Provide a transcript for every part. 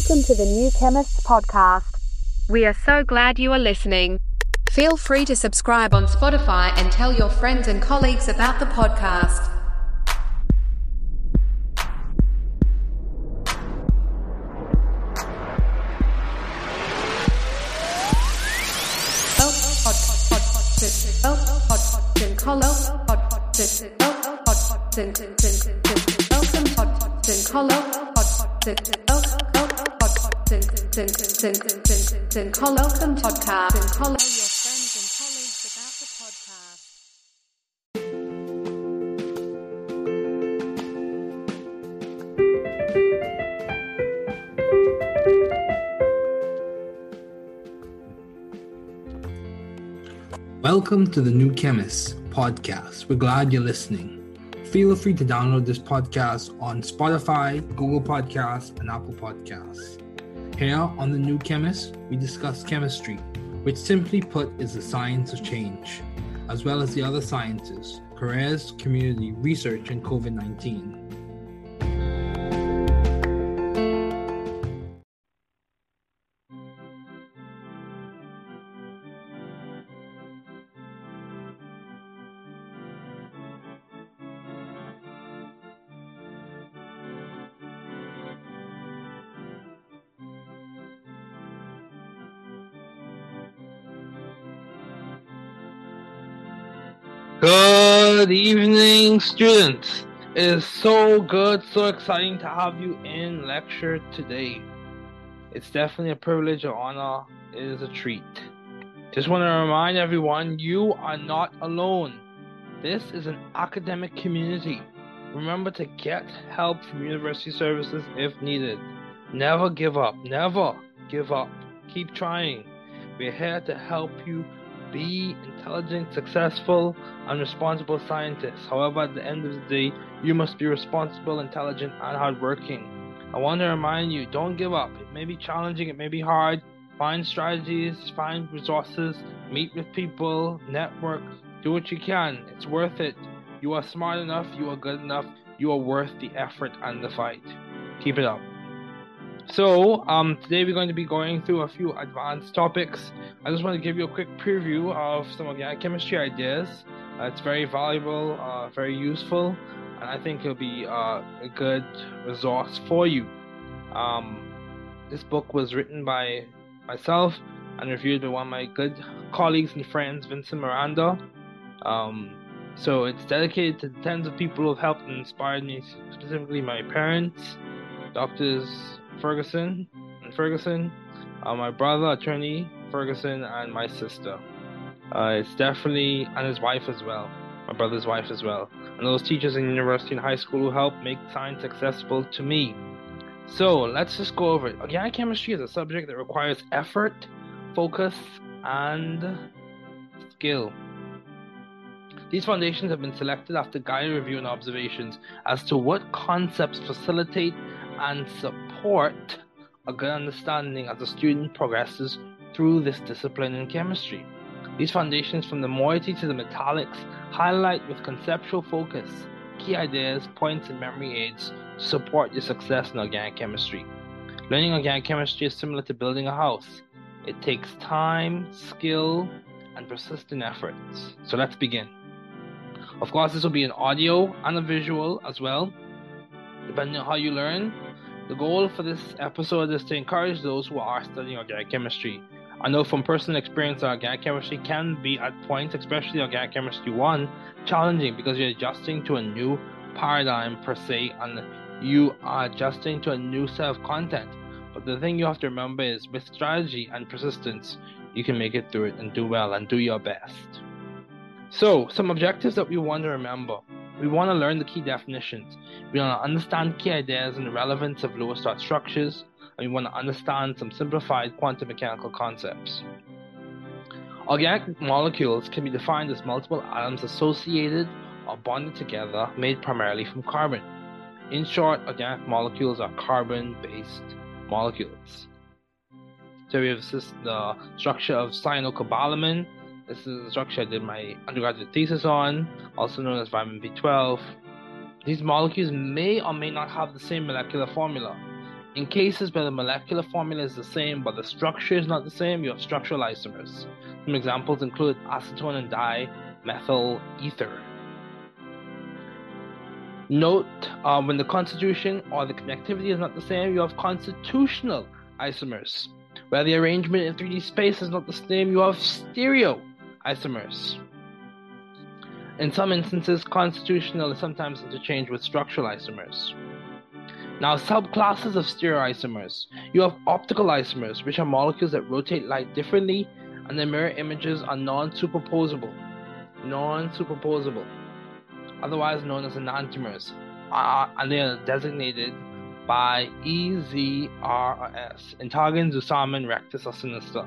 Welcome to the New Chemists podcast. We are so glad you are listening. Feel free to subscribe on Spotify and tell your friends and colleagues about the podcast. Welcome podcast. Colleagues about the podcast. Welcome to the New Chemist podcast. We're glad you're listening. Feel free to download this podcast on Spotify, Google Podcasts, and Apple Podcasts. Here on the New Chemist, we discuss chemistry, which simply put is the science of change, as well as the other sciences, careers, community, research, and COVID 19. Good evening, students. It is so good, so exciting to have you in lecture today. It's definitely a privilege, an honor. It is a treat. Just want to remind everyone you are not alone. This is an academic community. Remember to get help from university services if needed. Never give up. Never give up. Keep trying. We're here to help you be intelligent, successful, and responsible scientists. However, at the end of the day, you must be responsible, intelligent, and hardworking. I want to remind you don't give up. It may be challenging, it may be hard. Find strategies, find resources, meet with people, network, do what you can. It's worth it. You are smart enough, you are good enough, you are worth the effort and the fight. Keep it up. So, um, today we're going to be going through a few advanced topics. I just want to give you a quick preview of some organic chemistry ideas. Uh, it's very valuable, uh, very useful, and I think it'll be uh, a good resource for you. Um, this book was written by myself and reviewed by one of my good colleagues and friends, Vincent Miranda. Um, so it's dedicated to the tens of people who have helped and inspired me, specifically my parents, doctors Ferguson and Ferguson, uh, my brother, attorney Ferguson, and my sister. Uh, it's definitely, and his wife as well, my brother's wife as well, and those teachers in university and high school who helped make science accessible to me. So let's just go over it. Organic chemistry is a subject that requires effort, focus, and skill. These foundations have been selected after guided review and observations as to what concepts facilitate and support a good understanding as the student progresses through this discipline in chemistry. These foundations, from the moiety to the metallics, highlight with conceptual focus key ideas, points, and memory aids to support your success in organic chemistry. Learning organic chemistry is similar to building a house. It takes time, skill, and persistent efforts. So let's begin. Of course, this will be an audio and a visual as well, depending on how you learn. The goal for this episode is to encourage those who are studying organic chemistry. I know from personal experience that organic chemistry can be at points, especially organic chemistry 1, challenging because you're adjusting to a new paradigm per se and you are adjusting to a new set of content. But the thing you have to remember is with strategy and persistence, you can make it through it and do well and do your best. So, some objectives that we want to remember. We want to learn the key definitions. We want to understand key ideas and the relevance of Lewis dot structures, and we want to understand some simplified quantum mechanical concepts. Organic molecules can be defined as multiple atoms associated or bonded together, made primarily from carbon. In short, organic molecules are carbon based molecules. So we have the structure of cyanocobalamin. This is the structure I did my undergraduate thesis on, also known as vitamin B12. These molecules may or may not have the same molecular formula. In cases where the molecular formula is the same but the structure is not the same, you have structural isomers. Some examples include acetone and dimethyl ether. Note uh, when the constitution or the connectivity is not the same, you have constitutional isomers. Where the arrangement in 3D space is not the same, you have stereo isomers. In some instances, constitutional is sometimes interchanged with structural isomers. Now, subclasses of stereoisomers. You have optical isomers, which are molecules that rotate light differently, and their mirror images are non-superposable. Non-superposable, otherwise known as enantiomers, and they are designated by EZRS, Entgegen, Zusammen, Rectus, or Sinister.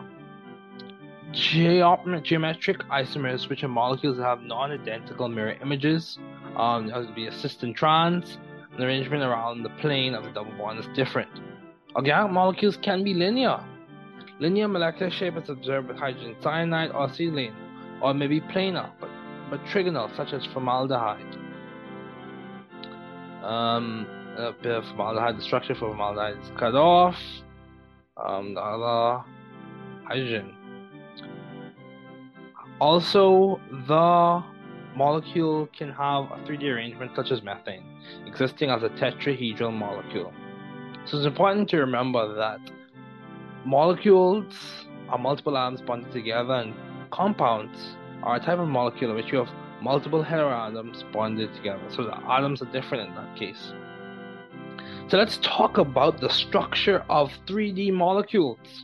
Geometric isomers, which are molecules that have non-identical mirror images, um, that would be a cis and trans, the arrangement around the plane of the double bond is different. Organic molecules can be linear. Linear molecular shape is observed with hydrogen cyanide or acetylene, or maybe planar, but, but trigonal, such as formaldehyde. Um, formaldehyde, the structure for formaldehyde is cut off. Um, the other hydrogen. Also, the molecule can have a 3D arrangement such as methane, existing as a tetrahedral molecule. So it's important to remember that molecules are multiple atoms bonded together, and compounds are a type of molecule in which you have multiple heteroatoms bonded together. So the atoms are different in that case. So let's talk about the structure of 3D molecules.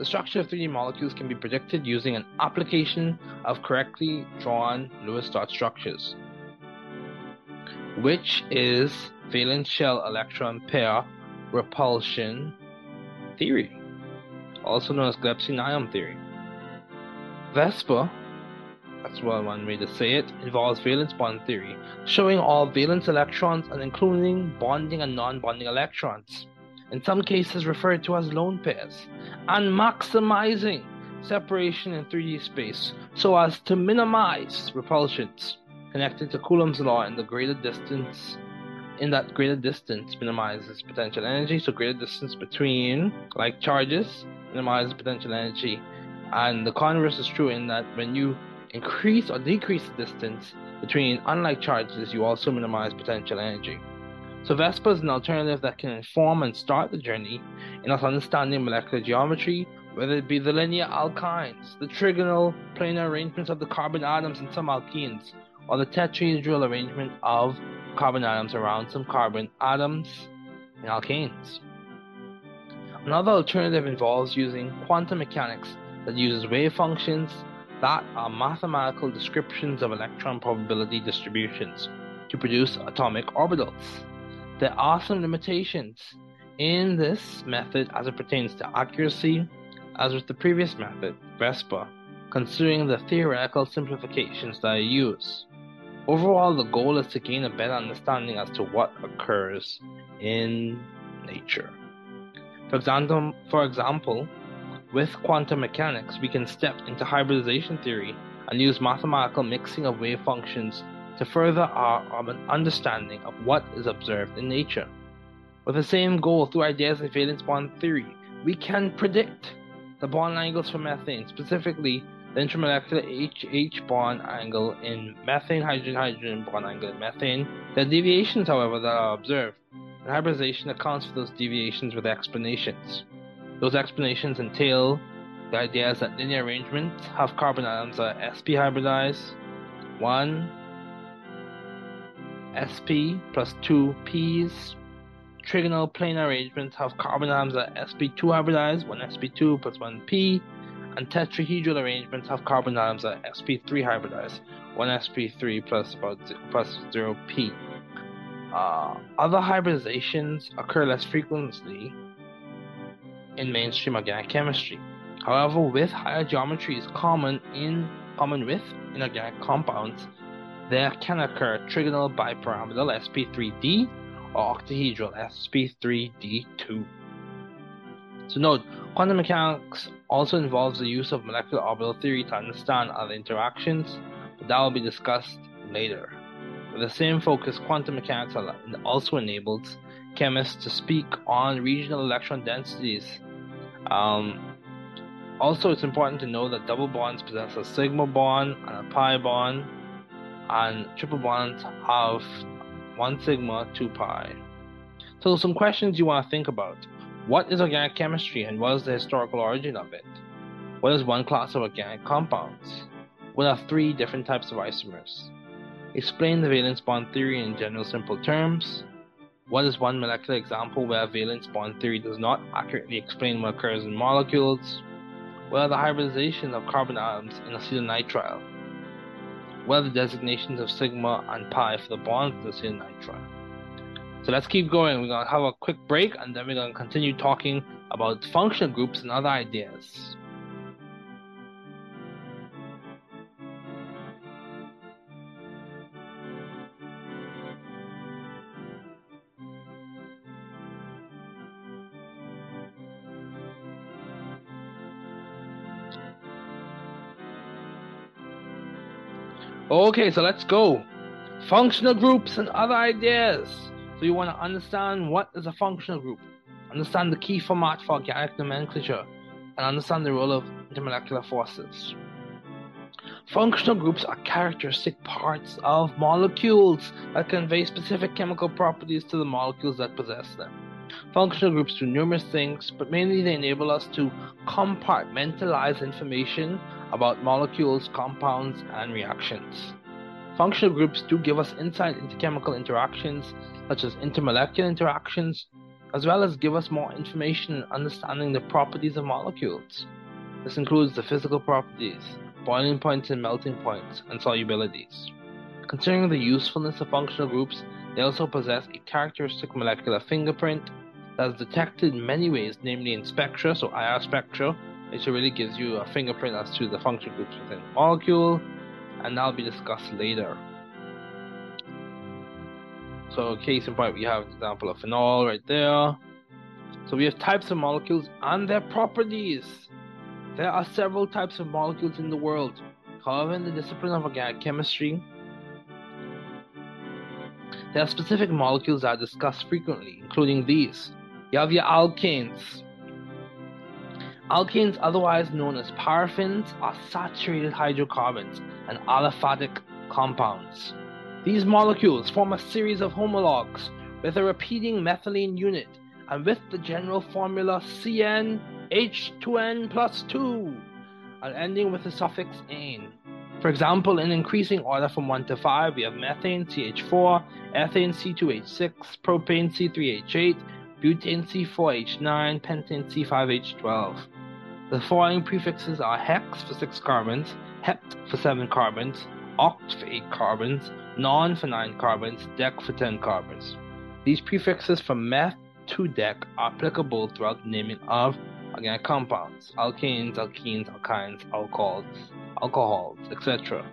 The structure of 3D molecules can be predicted using an application of correctly drawn Lewis dot structures, which is valence shell electron pair repulsion theory, also known as Gillespie-Nyholm theory. VSEPR, that's one way to say it, involves valence bond theory, showing all valence electrons and including bonding and non bonding electrons in some cases referred to as lone pairs, and maximizing separation in 3D space so as to minimize repulsions connected to Coulomb's law in the greater distance in that greater distance minimizes potential energy. So greater distance between like charges minimizes potential energy. And the converse is true in that when you increase or decrease the distance between unlike charges you also minimize potential energy so VSEPR is an alternative that can inform and start the journey in us understanding molecular geometry, whether it be the linear alkynes, the trigonal planar arrangements of the carbon atoms in some alkenes, or the tetrahedral arrangement of carbon atoms around some carbon atoms in alkanes. Another alternative involves using quantum mechanics that uses wave functions that are mathematical descriptions of electron probability distributions to produce atomic orbitals. There are some limitations in this method as it pertains to accuracy, as with the previous method, VSEPR, considering the theoretical simplifications that I use. Overall, the goal is to gain a better understanding as to what occurs in nature. For example, for example, with quantum mechanics, we can step into hybridization theory and use mathematical mixing of wave functions to further our um, understanding of what is observed in nature. With the same goal through ideas of valence bond theory, we can predict the bond angles for methane, specifically the intermolecular HH bond angle in methane, hydrogen, hydrogen bond angle in methane. Are deviations, however, that are observed, and hybridization accounts for those deviations with explanations. Those explanations entail the ideas that linear arrangements have carbon atoms are sp hybridized, 1 sp plus 2 p's. Trigonal planar arrangements have carbon atoms at sp2 hybridized, 1 sp2 plus 1 p, and tetrahedral arrangements have carbon atoms at sp3 hybridized, 1 sp3 plus about plus 0 p. Uh, other hybridizations occur less frequently in mainstream organic chemistry. However, with higher geometries common in common with inorganic compounds, there can occur trigonal bipyramidal sp3d or octahedral sp3d2. So note, quantum mechanics also involves the use of molecular orbital theory to understand other interactions, but that will be discussed later. With the same focus, quantum mechanics also enables chemists to speak on regional electron densities. Um, also, it's important to know that double bonds possess a sigma bond and a pi bond, and triple bonds have one sigma, two pi. So, some questions you want to think about. What is organic chemistry and what is the historical origin of it? What is one class of organic compounds? What are three different types of isomers? Explain the valence bond theory in general simple terms. What is one molecular example where valence bond theory does not accurately explain what occurs in molecules? What are the hybridization of carbon atoms in acetonitrile? What are the designations of sigma and pi for the bonds in acetonitrile? So let's keep going. We're going to have a quick break and then we're going to continue talking about functional groups and other ideas. Okay, so let's go. Functional groups and other ideas. So you want to understand what is a functional group, understand the key format for organic nomenclature, and understand the role of intermolecular forces. Functional groups are characteristic parts of molecules that convey specific chemical properties to the molecules that possess them. Functional groups do numerous things, but mainly they enable us to compartmentalize information about molecules, compounds, and reactions. Functional groups do give us insight into chemical interactions, such as intermolecular interactions, as well as give us more information in understanding the properties of molecules. This includes the physical properties, boiling points and melting points, and solubilities. Considering the usefulness of functional groups, they also possess a characteristic molecular fingerprint that is detected in many ways, namely in spectra, so IR spectra, which really gives you a fingerprint as to the function groups within the molecule, and that'll be discussed later. So, case in point, we have an example of phenol right there. So, we have types of molecules and their properties. There are several types of molecules in the world. However, in the discipline of organic chemistry, there are specific molecules that are discussed frequently, including these. You have your alkanes, Alkanes, otherwise known as paraffins, are saturated hydrocarbons and aliphatic compounds. These molecules form a series of homologs with a repeating methylene unit and with the general formula CnH2n plus 2 and ending with the suffix ane. For example, in increasing order from 1 to 5, we have methane CH4, ethane C2H6, propane C3H8, butane C4H9, pentane C5H12. The following prefixes are hex for 6 carbons, hept for 7 carbons, oct for 8 carbons, non for 9 carbons, dec for 10 carbons. These prefixes from meth to dec are applicable throughout the naming of organic compounds, alkanes, alkenes, alkynes, alcohols, alcohols, etc.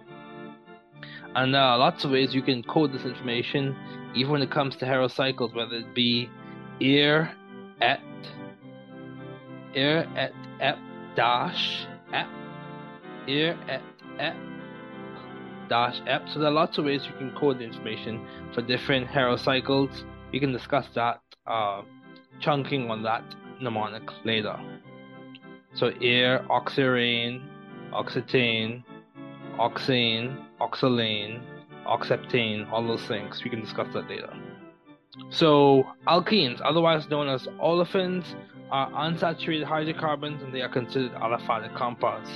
And there are lots of ways you can code this information, even when it comes to heterocycles, whether it be ir, et, ir, et, ep, dash here at ep dash ep. So there are lots of ways you can code the information for different heterocycles. We can discuss that uh, chunking on that mnemonic later. So air, oxirane, oxetane, oxane, oxalane, oxeptane, all those things. We can discuss that later. So alkenes, otherwise known as olefins, are unsaturated hydrocarbons and they are considered aliphatic compounds.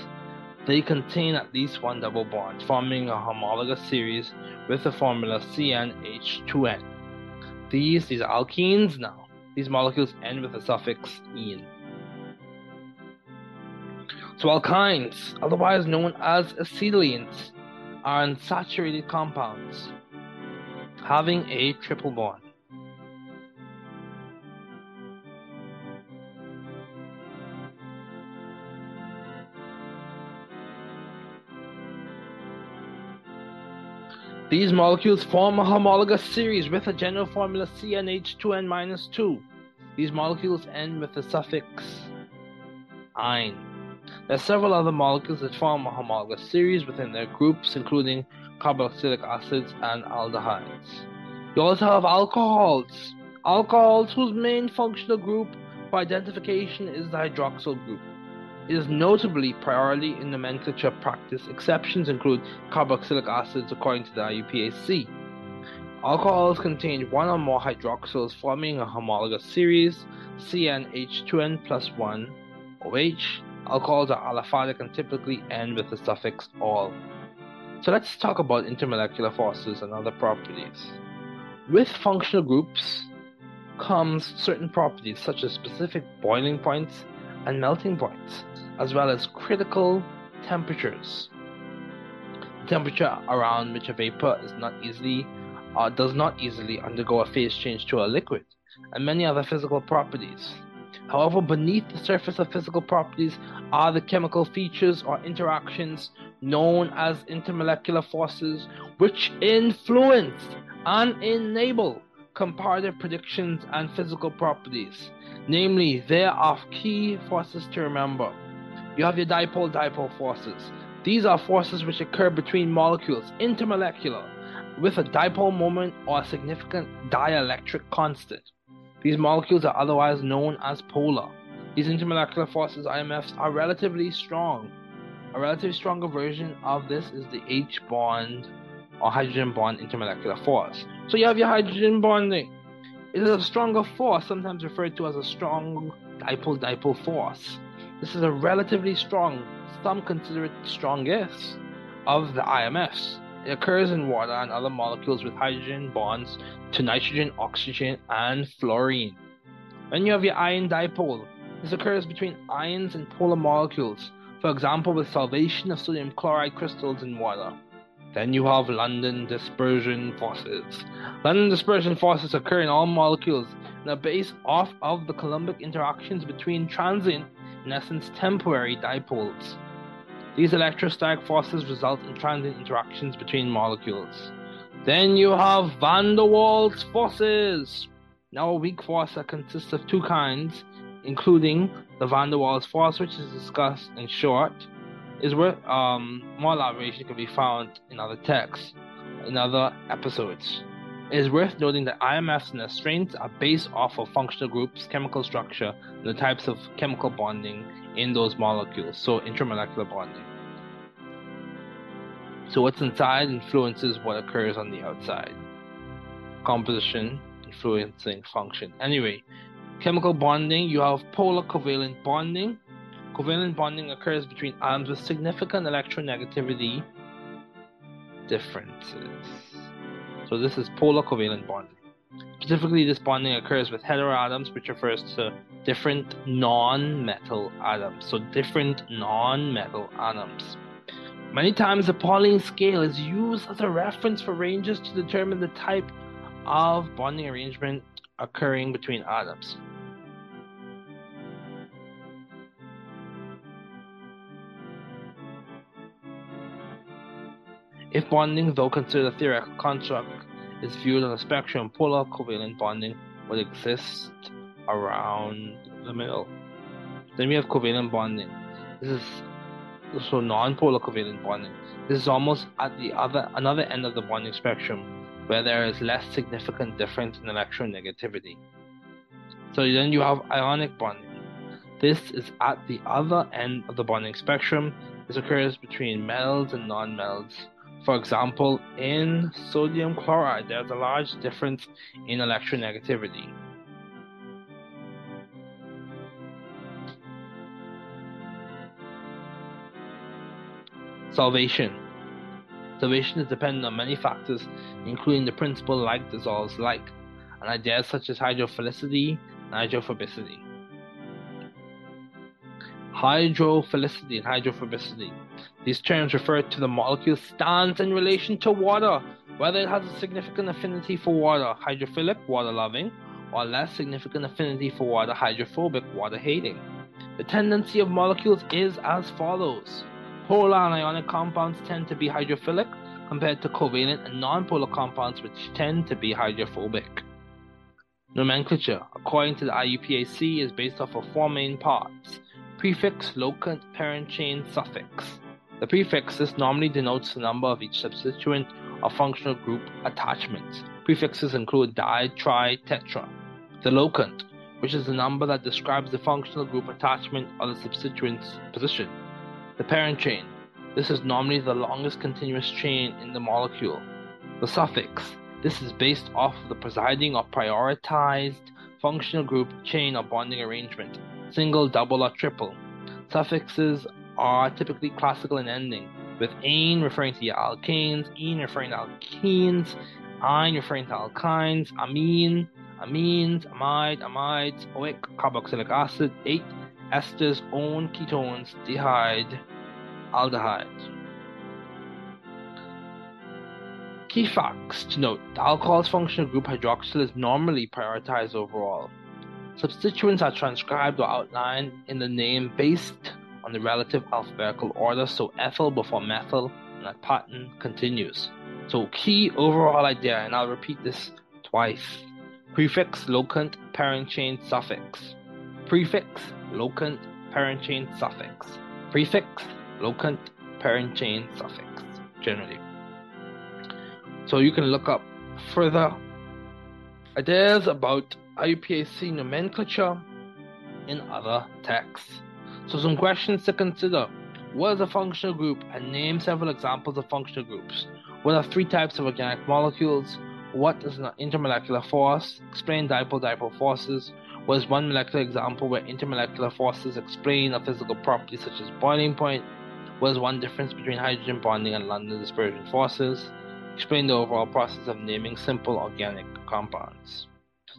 They contain at least one double bond, forming a homologous series with the formula CnH2n. These, these are alkenes now. These molecules end with the suffix "-ene". So alkynes, otherwise known as acetylenes, are unsaturated compounds having a triple bond. These molecules form a homologous series with a general formula CnH2n-2. These molecules end with the suffix "-ine". There are several other molecules that form a homologous series within their groups, including carboxylic acids, and aldehydes. You also have alcohols. Alcohols whose main functional group for identification is the hydroxyl group. Is notably priority in nomenclature practice. Exceptions include carboxylic acids according to the IUPAC. Alcohols contain one or more hydroxyls forming a homologous series, CnH2n plus 1 OH. Alcohols are aliphatic and typically end with the suffix "-ol". So let's talk about intermolecular forces and other properties. With functional groups comes certain properties such as specific boiling points and melting points, as well as critical temperatures. The temperature around which a vapor is not easily uh, does not easily undergo a phase change to a liquid, and many other physical properties. However, beneath the surface of physical properties are the chemical features or interactions known as intermolecular forces, which influence and enable comparative predictions and physical properties. Namely, there are key forces to remember. You have your dipole dipole forces. These are forces which occur between molecules, intermolecular, with a dipole moment or a significant dielectric constant. These molecules are otherwise known as polar. These intermolecular forces, IMFs, are relatively strong. A relatively stronger version of this is the H bond or hydrogen bond intermolecular force. So you have your hydrogen bonding. It is a stronger force, sometimes referred to as a strong dipole dipole force. This is a relatively strong, some consider it strongest, of the IMFs. It occurs in water and other molecules with hydrogen bonds to nitrogen, oxygen, and fluorine. Then you have your ion dipole. This occurs between ions and polar molecules, for example, with solvation of sodium chloride crystals in water. Then you have London dispersion forces. London dispersion forces occur in all molecules and are based off of the Coulombic interactions between transient, in essence temporary, dipoles. These electrostatic forces result in transient interactions between molecules. Then you have van der Waals forces. Now, a weak force that consists of two kinds, including the van der Waals force, which is discussed in short, is where um, more elaboration can be found in other texts, in other episodes. It is worth noting that IMFs and their strengths are based off of functional groups, chemical structure, and the types of chemical bonding in those molecules, so intramolecular bonding. So what's inside influences what occurs on the outside. Composition influencing function. Anyway, chemical bonding, you have polar covalent bonding, Covalent bonding occurs between atoms with significant electronegativity differences. So this is polar covalent bonding. Specifically, this bonding occurs with heteroatoms, which refers to different non-metal atoms. So different non-metal atoms. Many times the Pauling scale is used as a reference for ranges to determine the type of bonding arrangement occurring between atoms. If bonding, though considered a theoretical construct, is viewed on a spectrum, polar covalent bonding would exist around the middle. Then we have covalent bonding. This is so non-polar covalent bonding. This is almost at the other another end of the bonding spectrum, where there is less significant difference in electronegativity. So then you have ionic bonding. This is at the other end of the bonding spectrum. This occurs between metals and non-metals for example, in sodium chloride, there's a large difference in electronegativity. Solvation. Solvation is dependent on many factors, including the principle like dissolves like, and ideas such as hydrophilicity and hydrophobicity. Hydrophilicity and hydrophobicity these terms refer to the molecule's stance in relation to water, whether it has a significant affinity for water, hydrophilic, water loving, or less significant affinity for water, hydrophobic, water hating. The tendency of molecules is as follows polar and ionic compounds tend to be hydrophilic compared to covalent and nonpolar compounds, which tend to be hydrophobic. Nomenclature, according to the IUPAC, is based off of four main parts prefix, locant, parent chain, suffix. The prefix this normally denotes the number of each substituent or functional group attachments. Prefixes include di, tri, tetra. The locant, which is the number that describes the functional group attachment or the substituent's position. The parent chain. This is normally the longest continuous chain in the molecule. The suffix. This is based off of the presiding or prioritized functional group chain or bonding arrangement, single, double, or triple. Suffixes are typically classical in ending, with ane referring to alkanes, ene referring to alkenes, ine referring to alkynes, amine, amines, amide, amides, oic, carboxylic acid, 8 esters, one ketones, dehyde, aldehydes. Key facts to note the alcohol's functional group hydroxyl is normally prioritized overall. Substituents are transcribed or outlined in the name based on the relative alphabetical order, so ethyl before methyl, and that pattern continues. So, key overall idea, and I'll repeat this twice prefix, locant, parent chain, suffix. Prefix, locant, parent chain, suffix. Prefix, locant, parent chain, suffix, generally. So you can look up further ideas about IUPAC nomenclature in other texts. So some questions to consider. What is a functional group? And name several examples of functional groups. What are three types of organic molecules? What is an intermolecular force? Explain dipole-dipole forces. What is one molecular example where intermolecular forces explain a physical property such as boiling point? What is one difference between hydrogen bonding and London dispersion forces? explain the overall process of naming simple organic compounds.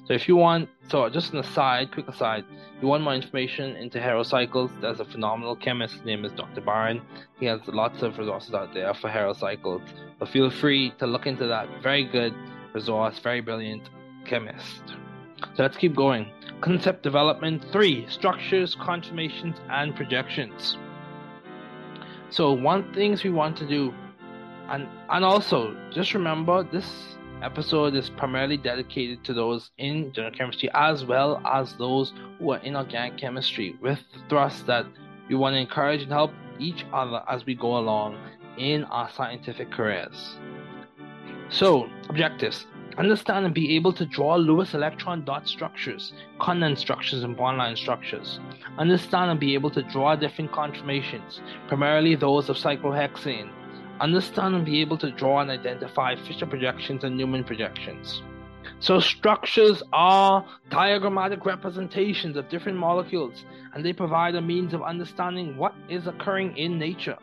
So if you want, so just an aside, quick aside, you want more information into heterocycles, there's a phenomenal chemist, his name is Dr. Byron. He has lots of resources out there for heterocycles. So feel free to look into that. Very good resource, very brilliant chemist. So let's keep going. Concept development three structures, conformations, and projections. So, one things we want to do and and also just remember this episode is primarily dedicated to those in general chemistry as well as those who are in organic chemistry with the thrust that we want to encourage and help each other as we go along in our scientific careers. So, objectives understand and be able to draw Lewis electron dot structures, condensed structures, and bond line structures. Understand and be able to draw different conformations, primarily those of cyclohexane, understand and be able to draw and identify Fischer projections and Newman projections. So, structures are diagrammatic representations of different molecules, and they provide a means of understanding what is occurring in nature.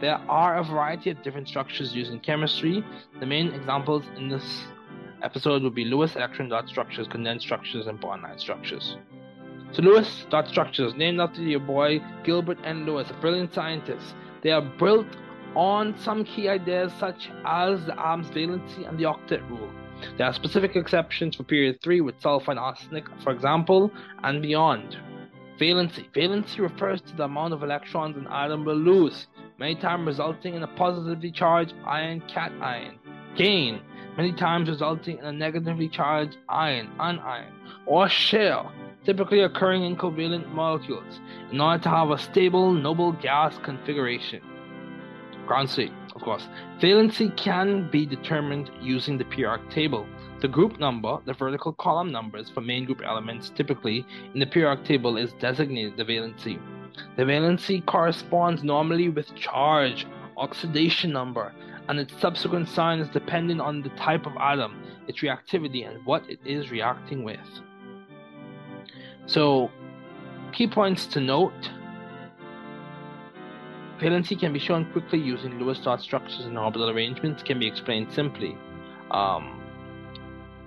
There are a variety of different structures used in chemistry. The main examples in this episode would be Lewis electron dot structures, condensed structures, and bond line structures. So, Lewis dot structures, named after your boy Gilbert N. Lewis, a brilliant scientist. They are built on some key ideas such as the arms valency and the octet rule. There are specific exceptions for period 3 with sulfur and arsenic, for example, and beyond. Valency. Valency refers to the amount of electrons an atom will lose, many times resulting in a positively charged ion cation. Gain. Many times resulting in a negatively charged ion anion. Or share, typically occurring in covalent molecules, in order to have a stable noble gas configuration. Ground state, of course. Valency can be determined using the periodic table. The group number, the vertical column numbers for main group elements typically in the periodic table is designated the valency. The valency corresponds normally with charge, oxidation number, and its subsequent sign is dependent on the type of atom, its reactivity, and what it is reacting with. So, key points to note Valency can be shown quickly using Lewis dot structures and orbital arrangements can be explained simply. Um,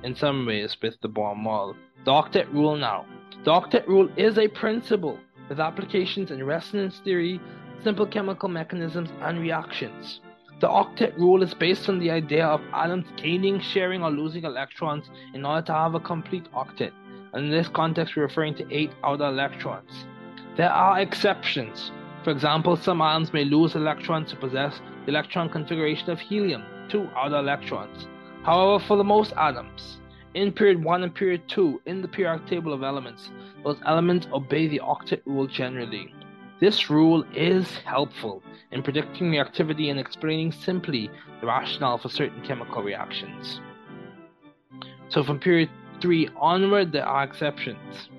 in some ways with the Bohr model. The octet rule now. The octet rule is a principle with applications in resonance theory, simple chemical mechanisms, and reactions. The octet rule is based on the idea of atoms gaining, sharing, or losing electrons in order to have a complete octet. And in this context, we're referring to eight outer electrons. There are exceptions. For example, some atoms may lose electrons to possess the electron configuration of helium, two outer electrons. However, for the most atoms, in period 1 and period 2 in the periodic table of elements, those elements obey the octet rule generally. This rule is helpful in predicting reactivity and explaining simply the rationale for certain chemical reactions. So from period 3 onward, there are exceptions.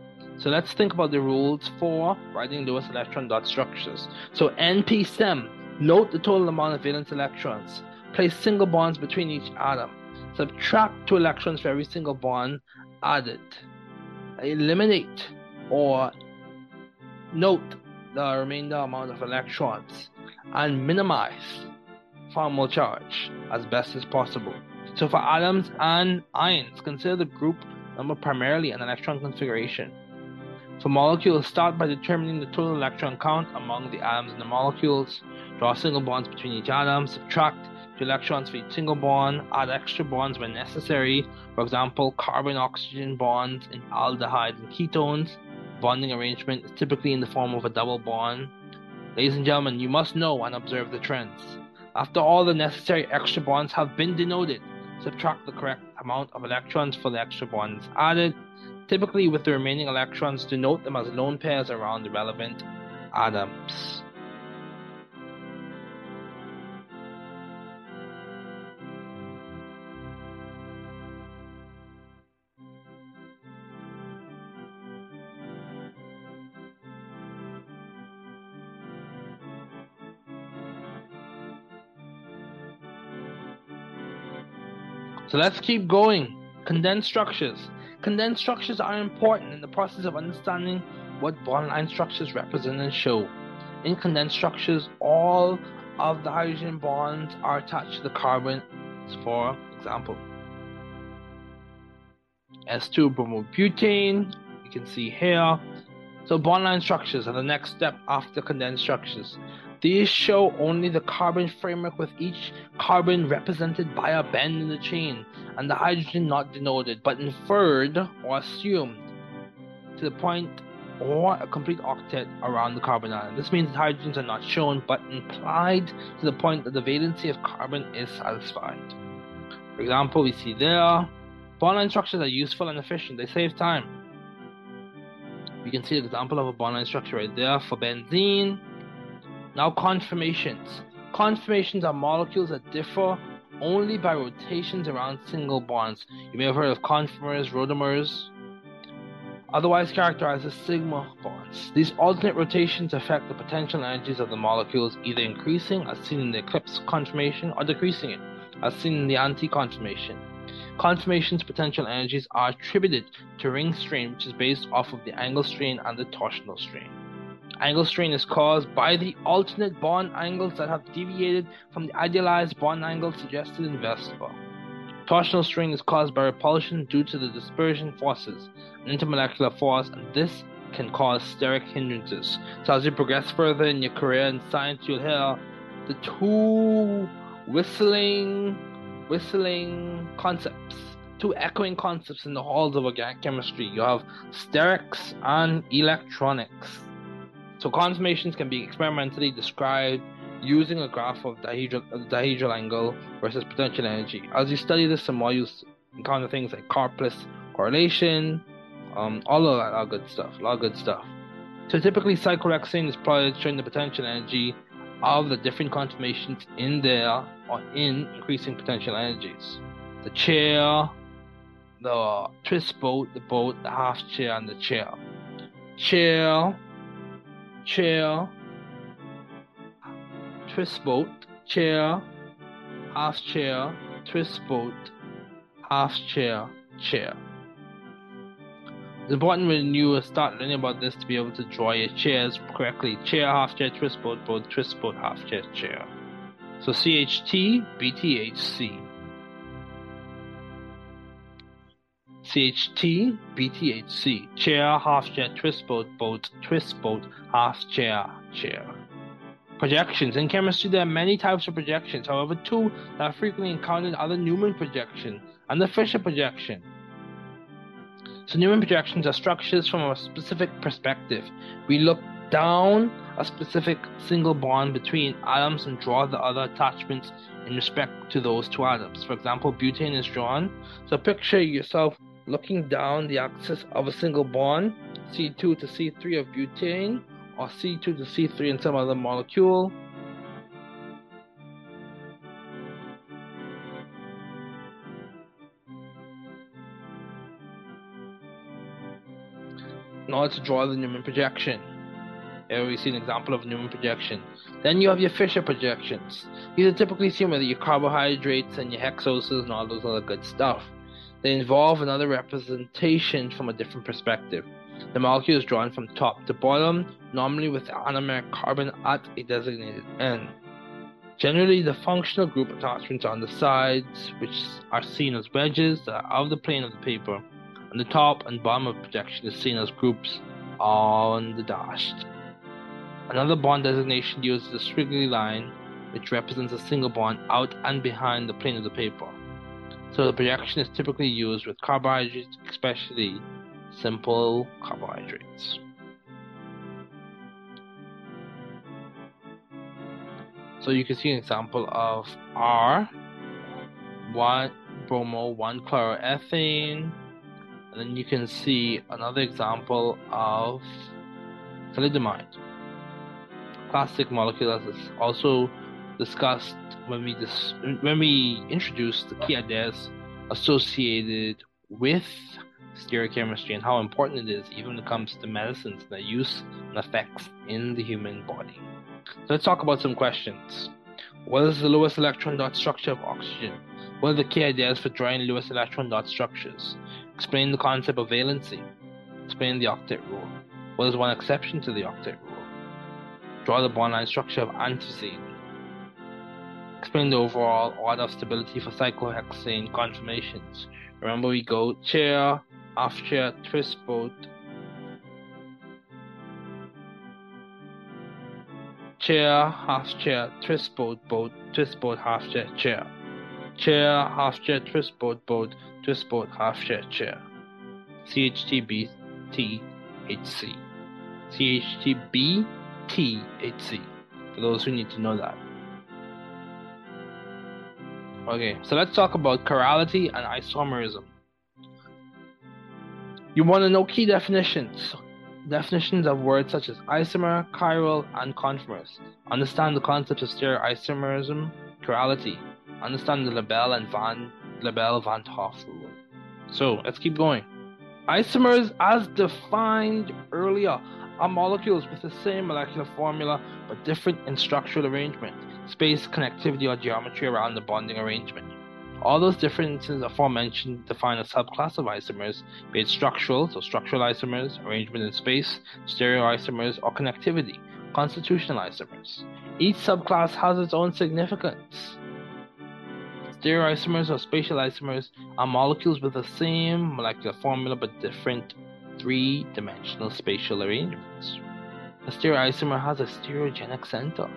So let's think about the rules for writing Lewis electron dot structures. So NP-SEM, note the total amount of valence electrons. Place single bonds between each atom. Subtract two electrons for every single bond added. Eliminate or note the remainder amount of electrons and minimize formal charge as best as possible. So for atoms and ions, consider the group number primarily an electron configuration. For molecules, start by determining the total electron count among the atoms in the molecules. Draw single bonds between each atom, subtract two electrons for each single bond, add extra bonds when necessary. For example, carbon oxygen bonds in aldehydes and ketones. Bonding arrangement is typically in the form of a double bond. Ladies and gentlemen, you must know and observe the trends. After all the necessary extra bonds have been denoted, subtract the correct amount of electrons for the extra bonds added typically with the remaining electrons denote them as lone pairs around the relevant atoms. So let's keep going. Condensed structures. Condensed structures are important in the process of understanding what bond-line structures represent and show. In condensed structures, all of the hydrogen bonds are attached to the carbon, for example. S2 bromobutane, you can see here. So bond-line structures are the next step after condensed structures. These show only the carbon framework with each carbon represented by a bend in the chain and the hydrogen not denoted but inferred or assumed to the point or a complete octet around the carbon atom. This means hydrogens are not shown but implied to the point that the valency of carbon is satisfied. For example, we see there bond-line structures are useful and efficient, they save time. We can see an example of a bond-line structure right there for benzene. Now conformations. Conformations are molecules that differ only by rotations around single bonds. You may have heard of conformers, rotamers, otherwise characterized as sigma bonds. These alternate rotations affect the potential energies of the molecules, either increasing, as seen in the eclipse conformation, or decreasing it, as seen in the anti-conformation. Conformation's potential energies are attributed to ring strain, which is based off of the angle strain and the torsional strain. Angle strain is caused by the alternate bond angles that have deviated from the idealized bond angle suggested in VSEPR. Torsional strain is caused by repulsion due to the dispersion forces, an intermolecular force, and this can cause steric hindrances. So as you progress further in your career in science, you'll hear the two whistling, whistling concepts, two echoing concepts in the halls of organic chemistry. You have sterics and electronics. So conformations can be experimentally described using a graph of dihedral, dihedral angle versus potential energy. As you study this, some more you encounter things like Karplus correlation, um, all of that, all good stuff, a lot of good stuff. So typically, cyclohexane is plotted showing the potential energy of the different conformations in there or in increasing potential energies. The chair, the twist boat, the boat, the half chair, and the chair. Chair chair, twist boat, chair, half chair, twist boat, half chair, chair. It's important when you start learning about this to be able to draw your chairs correctly. Chair, half chair, twist boat, boat, twist boat, half chair, chair. So CHT, BTHC. CHT, BTHC, chair, half chair, twist boat, boat, twist boat, half chair, chair. Projections. In chemistry, there are many types of projections. However, two that are frequently encountered are the Newman projection and the Fischer projection. So, Newman projections are structures from a specific perspective. We look down a specific single bond between atoms and draw the other attachments in respect to those two atoms. For example, butane is drawn. So, picture yourself looking down the axis of a single bond, C2 to C3 of butane, or C2 to C3 in some other molecule. Order to draw the Newman projection. Here we see an example of Newman projection. Then you have your Fischer projections. These are typically seen with your carbohydrates and your hexoses and all those other good stuff. They involve another representation from a different perspective. The molecule is drawn from top to bottom, normally with the anomeric carbon at a designated end. Generally, the functional group attachments are on the sides, which are seen as wedges that are out of the plane of the paper, and the top and bottom of projection is seen as groups on the dashed. Another bond designation uses a squiggly line, which represents a single bond out and behind the plane of the paper. So the projection is typically used with carbohydrates, especially simple carbohydrates. So you can see an example of R, one bromo, one chloroethane, and then you can see another example of thalidomide. Classic molecule as is also discussed when we dis- when we introduced the key ideas associated with stereochemistry and how important it is even when it comes to medicines and their use and effects in the human body. So let's talk about some questions. What is the Lewis electron dot structure of oxygen? What are the key ideas for drawing Lewis electron dot structures? Explain the concept of valency. Explain the octet rule. What is one exception to the octet rule? Draw the bond line structure of anthracene. Explain the overall order of stability for cyclohexane conformations. Remember, we go chair, half chair, twist boat, chair, half chair, twist boat, boat, twist boat, half chair, chair. Chair, half chair, twist boat, boat, twist boat, half chair, chair. CHTBTHC. CHTBTHC. For those who need to know that. Okay, so let's talk about chirality and isomerism. You want to know key definitions. Definitions of words such as isomer, chiral, and conformers. Understand the concepts of stereoisomerism, chirality. Understand the Lebel and Van Lebel Van Hoff rule. So let's keep going. Isomers, as defined earlier, are molecules with the same molecular formula but different in structural arrangement, space, connectivity, or geometry around the bonding arrangement. All those differences aforementioned define a subclass of isomers, be it structural, so structural isomers, arrangement in space, stereoisomers, or connectivity, constitutional isomers. Each subclass has its own significance. Stereoisomers or spatial isomers are molecules with the same molecular formula but different three dimensional spatial arrangements. A stereoisomer has a stereogenic center,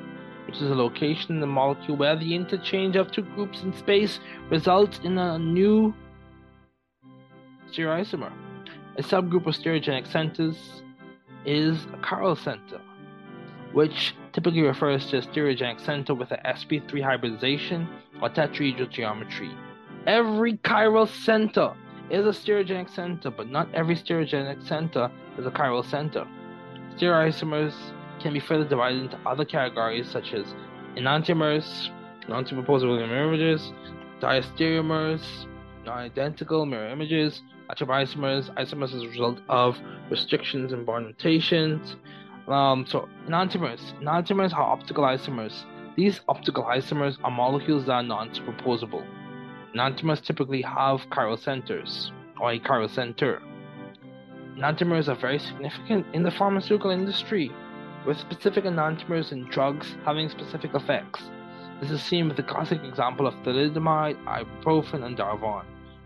which is a location in the molecule where the interchange of two groups in space results in a new stereoisomer. A subgroup of stereogenic centers is a chiral center, which typically refers to a stereogenic center with a sp3 hybridization or tetrahedral geometry. Every chiral center is a stereogenic center, but not every stereogenic center is a chiral center. Stereoisomers can be further divided into other categories such as enantiomers, non-superposable mirror images, diastereomers, non-identical mirror images, atropisomers, isomers as a result of restrictions and bond rotations. Um, so enantiomers, enantiomers are optical isomers. These optical isomers are molecules that are non-superposable. Enantiomers typically have chiral centers, or a chiral center. Enantiomers are very significant in the pharmaceutical industry, with specific enantiomers in drugs having specific effects. This is seen with the classic example of thalidomide, ibuprofen, and Darvon,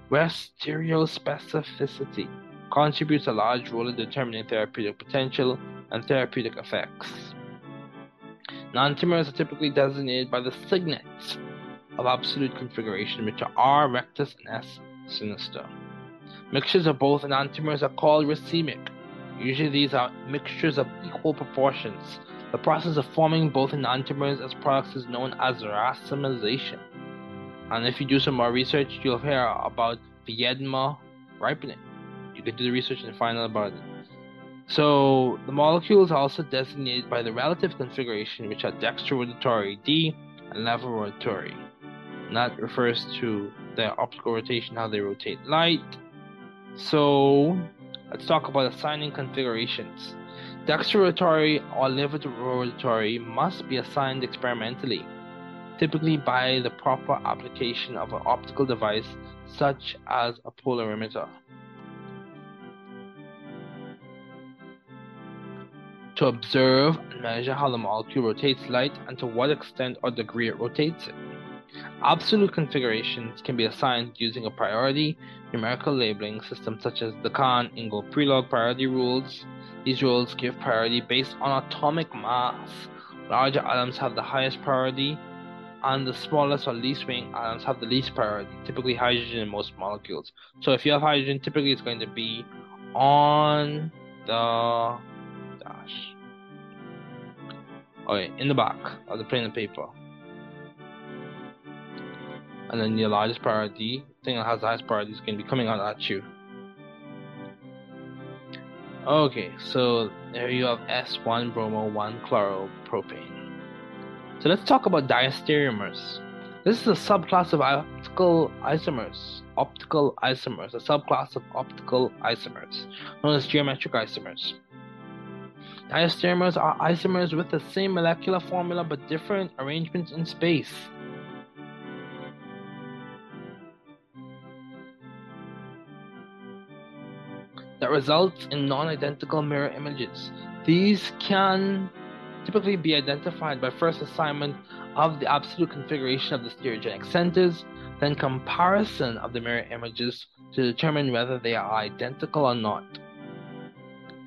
where stereospecificity contributes a large role in determining therapeutic potential and therapeutic effects. Enantiomers are typically designated by the signets of absolute configuration, which are R rectus and S sinister. Mixtures of both enantiomers are called racemic. Usually these are mixtures of equal proportions. The process of forming both enantiomers as products is known as racemization. And if you do some more research, you'll hear about Viedma ripening. You can do the research and find out about it. So the molecules are also designated by the relative configuration, which are dextrorotatory D and levorotatory. And that refers to their optical rotation, how they rotate light. So let's talk about assigning configurations. Dextrorotatory or levorotatory must be assigned experimentally, typically by the proper application of an optical device such as a polarimeter. to observe and measure how the molecule rotates light and to what extent or degree it rotates it. Absolute configurations can be assigned using a priority numerical labeling system such as the Cahn Ingold Prelog priority rules. These rules give priority based on atomic mass. Larger atoms have the highest priority, and the smallest or least weighing atoms have the least priority, typically hydrogen in most molecules. So if you have hydrogen, typically it's going to be on the dash. Okay, in the back of the plain of paper. And then your largest priority, thing that has the highest priority, is going to be coming out at you. Okay, so there you have S1 bromo 1 chloropropane. So let's talk about diastereomers. This is a subclass of optical isomers. Optical isomers, a subclass of optical isomers, known as geometric isomers. Diastereomers are isomers with the same molecular formula but different arrangements in space. That results in non identical mirror images. These can typically be identified by first assignment of the absolute configuration of the stereogenic centers, then comparison of the mirror images to determine whether they are identical or not.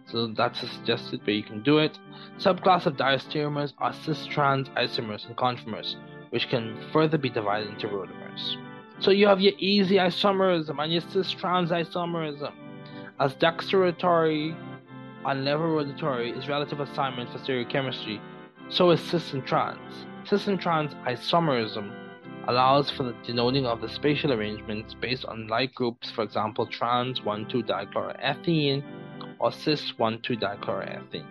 So that's a suggested way you can do it. Subclass of diastereomers are cis-trans isomers and conformers, which can further be divided into rotamers. So you have your easy isomerism and your cis-trans isomerism. As dextrorotatory and levorotatory is relative assignment for stereochemistry, so is cis and trans. Cis and trans isomerism allows for the denoting of the spatial arrangements based on like groups, for example, trans 1,2 dichloroethene or cis 1,2 dichloroethene.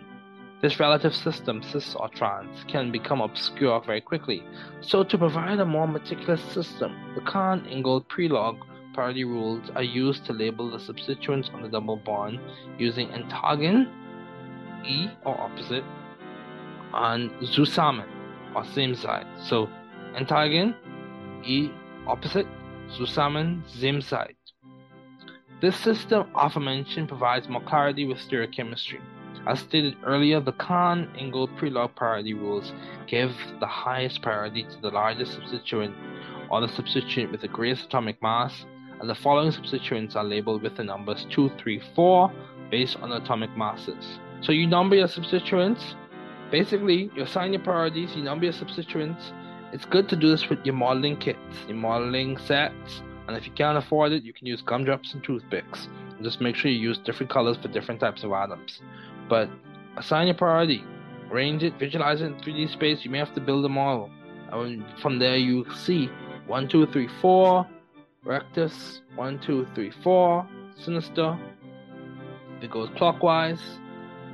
This relative system, cis or trans, can become obscure very quickly. So, to provide a more meticulous system, the Cahn Ingold Prelog priority rules are used to label the substituents on the double bond using entgegen, E or opposite, and zusammen or same side. So, entgegen, E opposite, zusammen, same side. This system aforementioned provides more clarity with stereochemistry. As stated earlier, the Cahn Ingold Prelog priority rules give the highest priority to the largest substituent or the substituent with the greatest atomic mass, and the following substituents are labeled with the numbers 2, 3, 4 based on atomic masses. So you number your substituents. Basically, you assign your priorities, you number your substituents. It's good to do this with your modeling kits, your modeling sets, and if you can't afford it, you can use gumdrops and toothpicks. Just make sure you use different colors for different types of atoms. But assign your priority, arrange it, visualize it in 3D space. You may have to build a model. And from there, you see 1, 2, 3, 4, rectus, 1, 2, 3, 4, sinister. If it goes clockwise,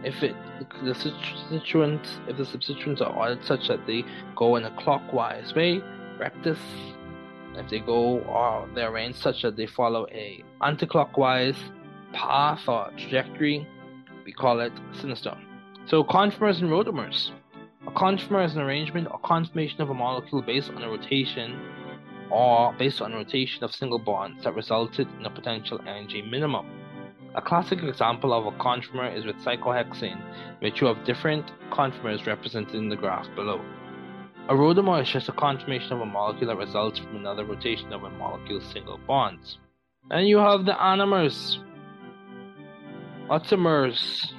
if it the substituents if the substituents are ordered such that they go in a clockwise way, rectus if they go uh, or they're arranged such that they follow a anticlockwise path or trajectory, we call it sinister. So conformers and rotamers. A conformer is an arrangement or conformation of a molecule based on a rotation or based on rotation of single bonds that resulted in a potential energy minimum. A classic example of a conformer is with cyclohexane, which you have different conformers represented in the graph below. A rotamer is just a conformation of a molecule that results from another rotation of a molecule's single bonds. And you have the anomers, automers,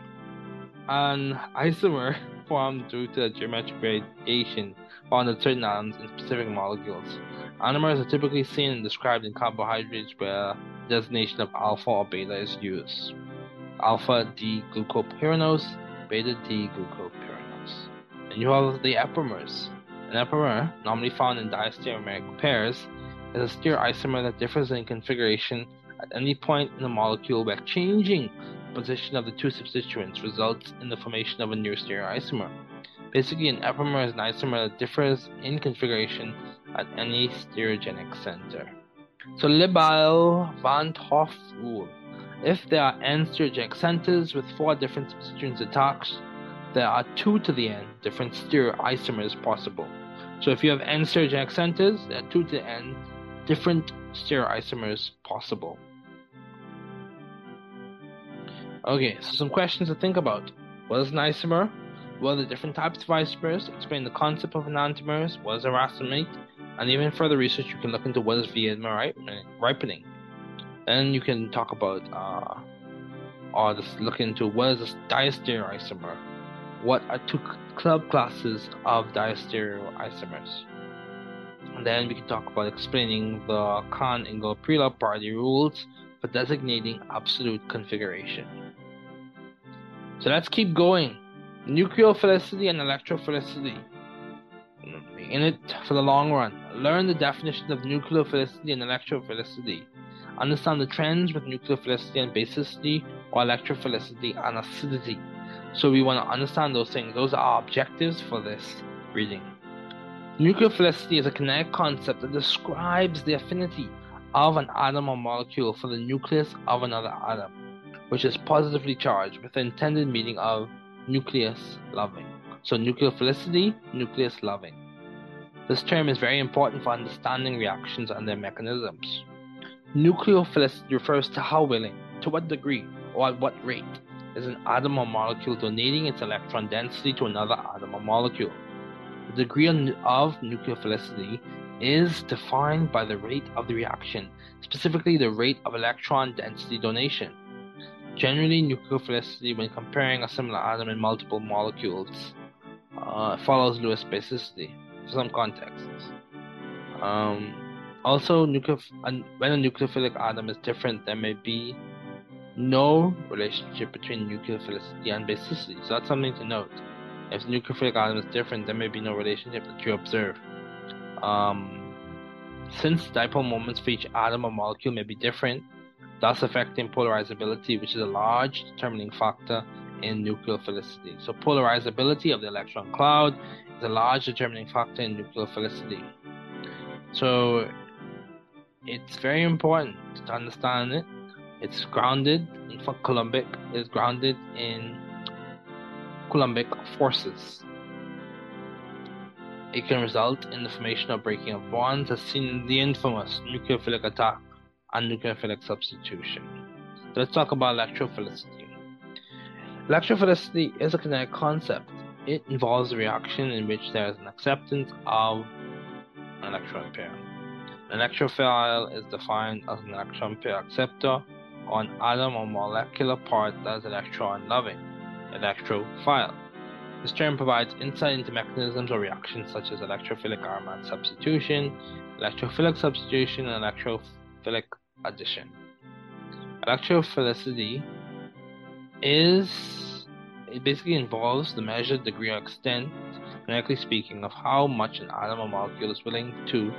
and isomer formed due to the geometric variation found in certain atoms in specific molecules. Anomers are typically seen and described in carbohydrates where designation of alpha or beta is used. Alpha D glucopyranose, beta D glucopyranose. And you have the epimers, an epimer, normally found in diastereomeric pairs, is a stereoisomer that differs in configuration at any point in the molecule by changing the position of the two substituents results in the formation of a new stereoisomer. Basically, an epimer is an isomer that differs in configuration at any stereogenic center. So Libelle van 't rule. If there are n stereogenic centers with four different substituents attached, there are two to the n different stereoisomers possible. So if you have n stereogenic centers, there are two to the n different stereoisomers possible. Okay, so some questions to think about. What is an isomer? What are the different types of isomers? Explain the concept of enantiomers. What is a racemate? And even further research, you can look into what is Viedma ripening. Then you can talk about, uh, or just look into what is a diastereoisomer. What are two club classes of diastereoisomers? And then we can talk about explaining the Cahn-Ingold-Prelog-Pardee rules for designating absolute configuration. So let's keep going. Nucleophilicity and electrophilicity. In it for the long run. Learn the definition of nucleophilicity and electrophilicity. Understand the trends with nucleophilicity and basicity or electrophilicity and acidity. So we want to understand those things. Those are our objectives for this reading. Nucleophilicity is a kinetic concept that describes the affinity of an atom or molecule for the nucleus of another atom which is positively charged with the intended meaning of nucleus loving. So nucleophilicity, nucleus loving. This term is very important for understanding reactions and their mechanisms. Nucleophilicity refers to how willing, to what degree, or at what rate is an atom or molecule donating its electron density to another atom or molecule. The degree of nucleophilicity is defined by the rate of the reaction, specifically the rate of electron density donation. Generally, nucleophilicity, when comparing a similar atom in multiple molecules, uh, follows Lewis basicity some contexts. Um, also, when a nucleophilic atom is different, there may be no relationship between nucleophilicity and basicity. So that's something to note. If the nucleophilic atom is different, there may be no relationship that you observe. Um, since dipole moments for each atom or molecule may be different, thus affecting polarizability, which is a large determining factor in nucleophilicity. So, polarizability of the electron cloud a large determining factor in nucleophilicity. So, it's very important to understand it. It's grounded, in Coulombic is grounded in Coulombic forces. It can result in the formation or breaking of bonds, as seen in the infamous nucleophilic attack and nucleophilic substitution. So let's talk about electrophilicity. Electrophilicity is a kinetic concept. It involves a reaction in which there is an acceptance of an electron pair. An electrophile is defined as an electron pair acceptor or an atom or molecular part that is electron loving, electrophile. This term provides insight into mechanisms or reactions such as electrophilic aromatic substitution, electrophilic substitution, and electrophilic addition. Electrophilicity is it basically involves the measured degree or extent, kinetically speaking, of how much an atom or molecule is willing to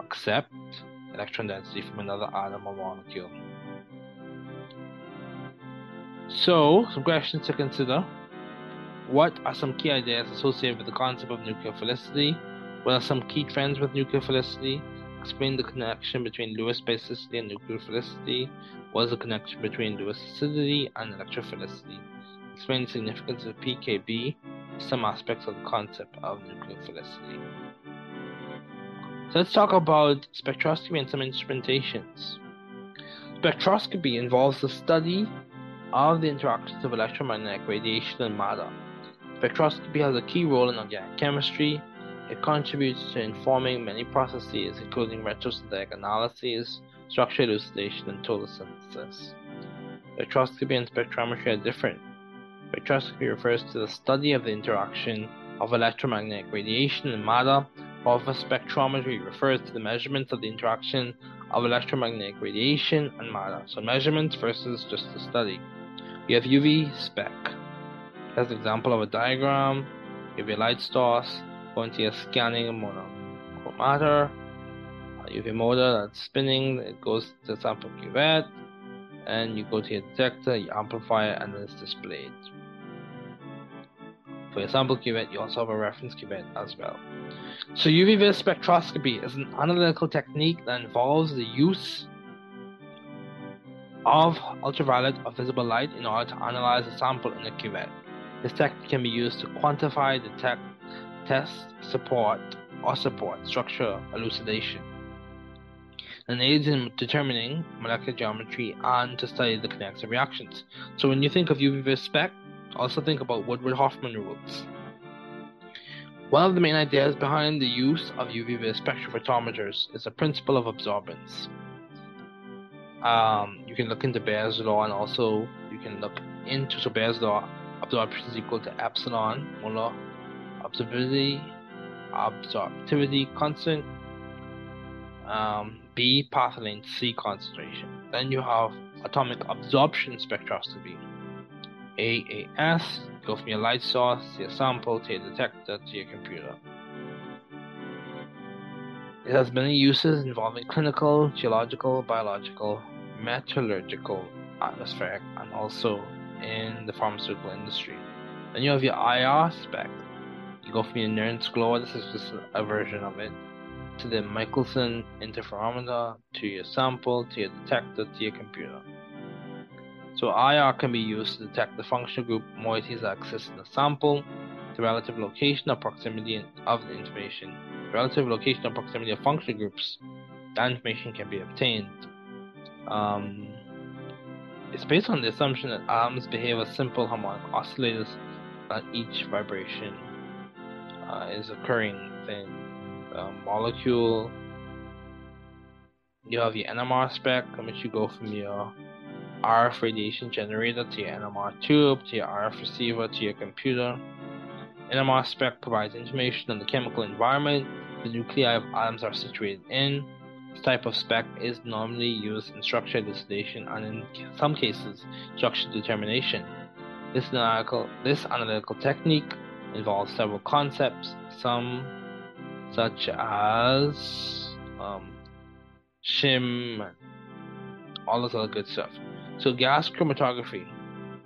accept electron density from another atom or molecule. So, some questions to consider. What are some key ideas associated with the concept of nucleophilicity? What are some key trends with nucleophilicity? Explain the connection between Lewis basicity and nucleophilicity. What is the connection between Lewis acidity and electrophilicity? Explain the significance of PKB, some aspects of the concept of nuclear nucleophilicity. So let's talk about spectroscopy and some instrumentations. Spectroscopy involves the study of the interactions of electromagnetic radiation and matter. Spectroscopy has a key role in organic chemistry, it contributes to informing many processes, including retrosynthetic analysis, structure elucidation, and total synthesis. Spectroscopy and spectrometry are different. Spectroscopy refers to the study of the interaction of electromagnetic radiation and matter, while spectrometry refers to the measurements of the interaction of electromagnetic radiation and matter. So measurements versus just the study. We have UV spec. That's an example of a diagram, UV light source, going to your scanning monochromator, UV motor that's spinning, it goes to sample cuvette, and you go to your detector, you amplify it, and it's displayed. For sample cuvette, you also have a reference cuvette as well. So UV vis spectroscopy is an analytical technique that involves the use of ultraviolet or visible light in order to analyze a sample in a cuvette. This technique can be used to quantify, detect, test, support, or support structure elucidation and aids in determining molecular geometry and to study the kinetics of reactions. So when you think of UV vis spec, also think about Woodward Hoffmann rules. One of the main ideas behind the use of UV spectrophotometers is the principle of absorbance. Um, you can look into Beer's law and also you can look into so Beer's law absorption is equal to epsilon molar absorptivity absorptivity constant um, B path length C concentration. Then you have atomic absorption spectroscopy. AAS, go from your light source to your sample to your detector to your computer. It has many uses involving clinical, geological, biological, metallurgical, atmospheric, and also in the pharmaceutical industry. Then you have your IR spec. You go from your Nernst glow, this is just a version of it, to the Michelson interferometer, to your sample, to your detector, to your computer. So IR can be used to detect the functional group moieties that exist in the sample, the relative location or proximity of the information, the relative location or proximity of functional groups. That information can be obtained. Um, it's based on the assumption that atoms behave as simple harmonic oscillators, that each vibration uh, is occurring within the molecule. You have your NMR spec, in which you go from your RF radiation generator to your NMR tube, to your RF receiver, to your computer. NMR spec provides information on the chemical environment the nuclei of atoms are situated in. This type of spec is normally used in structure elucidation and in some cases structure determination. This analytical, this analytical technique involves several concepts, some such as um, shim, all this other good stuff. So gas chromatography,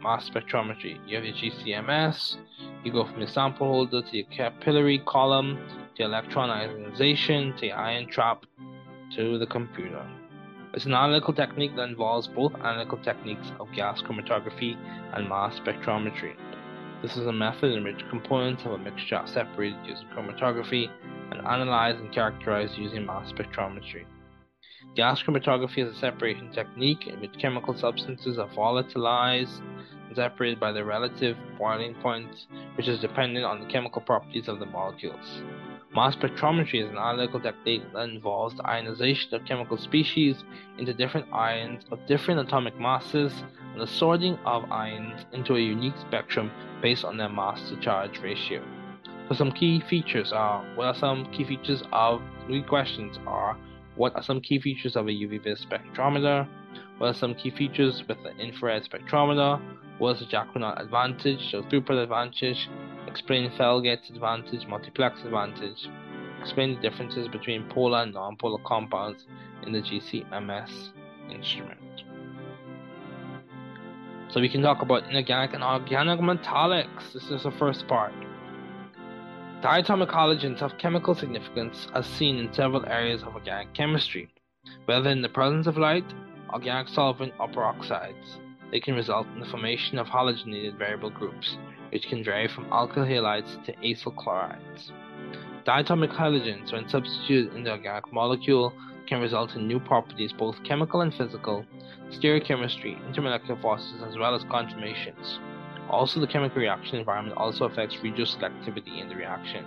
mass spectrometry. You have your GCMS. You go from your sample holder to your capillary column to electron ionization to your ion trap to the computer. It's an analytical technique that involves both analytical techniques of gas chromatography and mass spectrometry. This is a method in which components of a mixture are separated using chromatography and analyzed and characterized using mass spectrometry. Gas chromatography is a separation technique in which chemical substances are volatilized and separated by their relative boiling point, which is dependent on the chemical properties of the molecules. Mass spectrometry is an analytical technique that involves the ionization of chemical species into different ions of different atomic masses and the sorting of ions into a unique spectrum based on their mass to charge ratio. So some key features are what are some key features of three questions are what are some key features of a UV vis spectrometer? What are some key features with the infrared spectrometer? What is the Jacquinot advantage, so throughput advantage? Explain Fellgett's advantage, multiplex advantage. Explain the differences between polar and non-polar compounds in the GCMS instrument. So we can talk about inorganic and organic metallics. This is the first part. Diatomic halogens have chemical significance as seen in several areas of organic chemistry. Whether in the presence of light, organic solvent, or peroxides, they can result in the formation of halogenated variable groups, which can vary from alkyl halides to acyl chlorides. Diatomic halogens, when substituted in the organic molecule, can result in new properties, both chemical and physical, stereochemistry, intermolecular forces, as well as conformations. Also, the chemical reaction environment also affects regioselectivity in the reaction.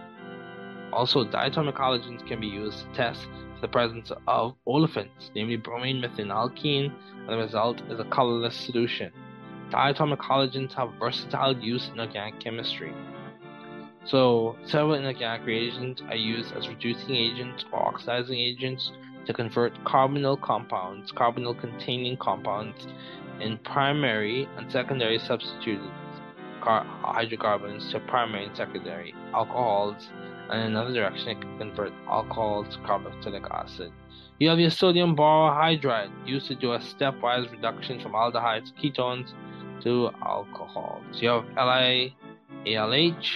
Also, diatomic halogens can be used to test the presence of olefins, namely bromine methanalkene, and the result is a colorless solution. Diatomic halogens have versatile use in organic chemistry. So, several inorganic reagents are used as reducing agents or oxidizing agents to convert carbonyl compounds, carbonyl containing compounds, in primary and secondary substituted hydrocarbons to primary and secondary alcohols and in another direction it can convert alcohol to carboxylic acid. You have your sodium borohydride used to do a stepwise reduction from aldehydes ketones to alcohol. So you have LiALH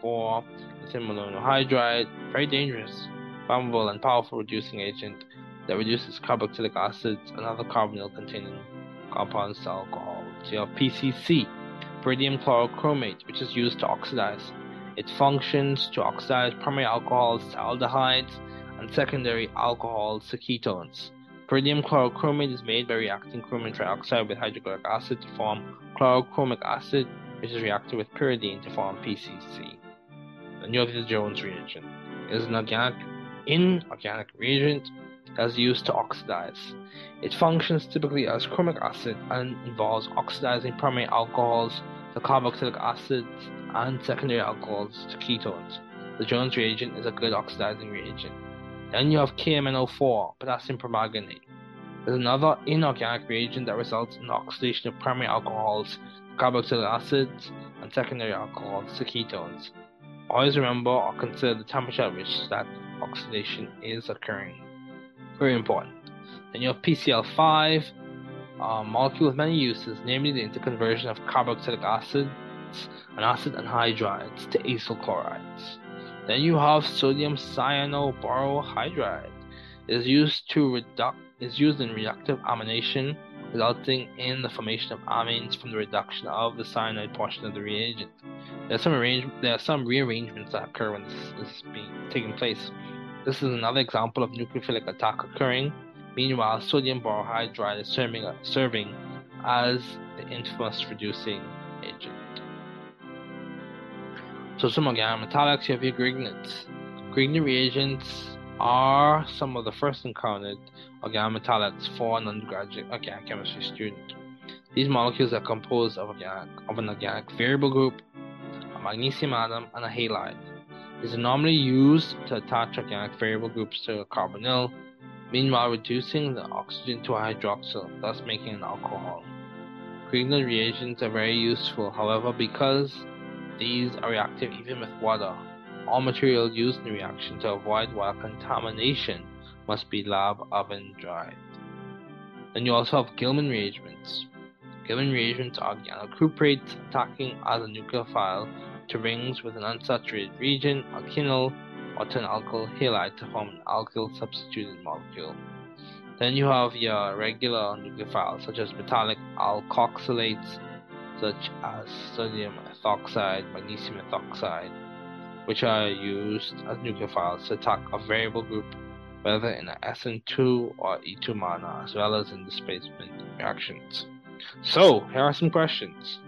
for lithium monohydride, very dangerous, flammable, and powerful reducing agent that reduces carboxylic acids and other carbonyl containing compounds to alcohol. So you have PCC, pyridium chlorochromate, which is used to oxidize. It functions to oxidize primary alcohols to aldehydes and secondary alcohols to ketones. Pyridium chlorochromate is made by reacting chromium trioxide with hydrochloric acid to form chlorochromic acid, which is reacted with pyridine to form PCC. The Jones reagent. is an organic, inorganic reagent that is used to oxidize. It functions typically as chromic acid and involves oxidizing primary alcohols to carboxylic acids and secondary alcohols to ketones. The Jones reagent is a good oxidizing reagent. Then you have KMNO4, potassium permanganate. There's another inorganic reagent that results in oxidation of primary alcohols to carboxylic acids and secondary alcohols to ketones. Always remember or consider the temperature at which that oxidation is occurring. Very important. Then you have PCl5, a uh, molecule with many uses, namely the interconversion of carboxylic acids and acid anhydrides to acyl chlorides. Then you have sodium cyanoborohydride. It is used to reduce is used in reductive amination, resulting in the formation of amines from the reduction of the cyanide portion of the reagent. There are some arrange- there are some rearrangements that occur when this is being taking place. This is another example of nucleophilic attack occurring. Meanwhile, sodium borohydride is serving, uh, serving as the infamous reducing agent. So some organic metallics, you have your reagents are some of the first encountered organic for an undergraduate uh, organic chemistry student. These molecules are composed of, organic, of an organic variable group, a magnesium atom, and a halide. Are normally used to attach organic variable groups to a carbonyl, meanwhile reducing the oxygen to a hydroxyl, thus making an alcohol. Grignard reagents are very useful, however, because these are reactive even with water. All material used in the reaction to avoid water contamination must be lab oven dried. Then you also have Gilman reagents. Gilman reagents are organocuprates attacking as a nucleophile to rings with an unsaturated region, alkenyl, or to an alkyl halide to form an alkyl substituted molecule. Then you have your regular nucleophiles such as metallic alkoxylates such as sodium ethoxide, magnesium ethoxide, which are used as nucleophiles to attack a variable group whether in an SN2 or E2 manner, as well as in displacement reactions. So, here are some questions.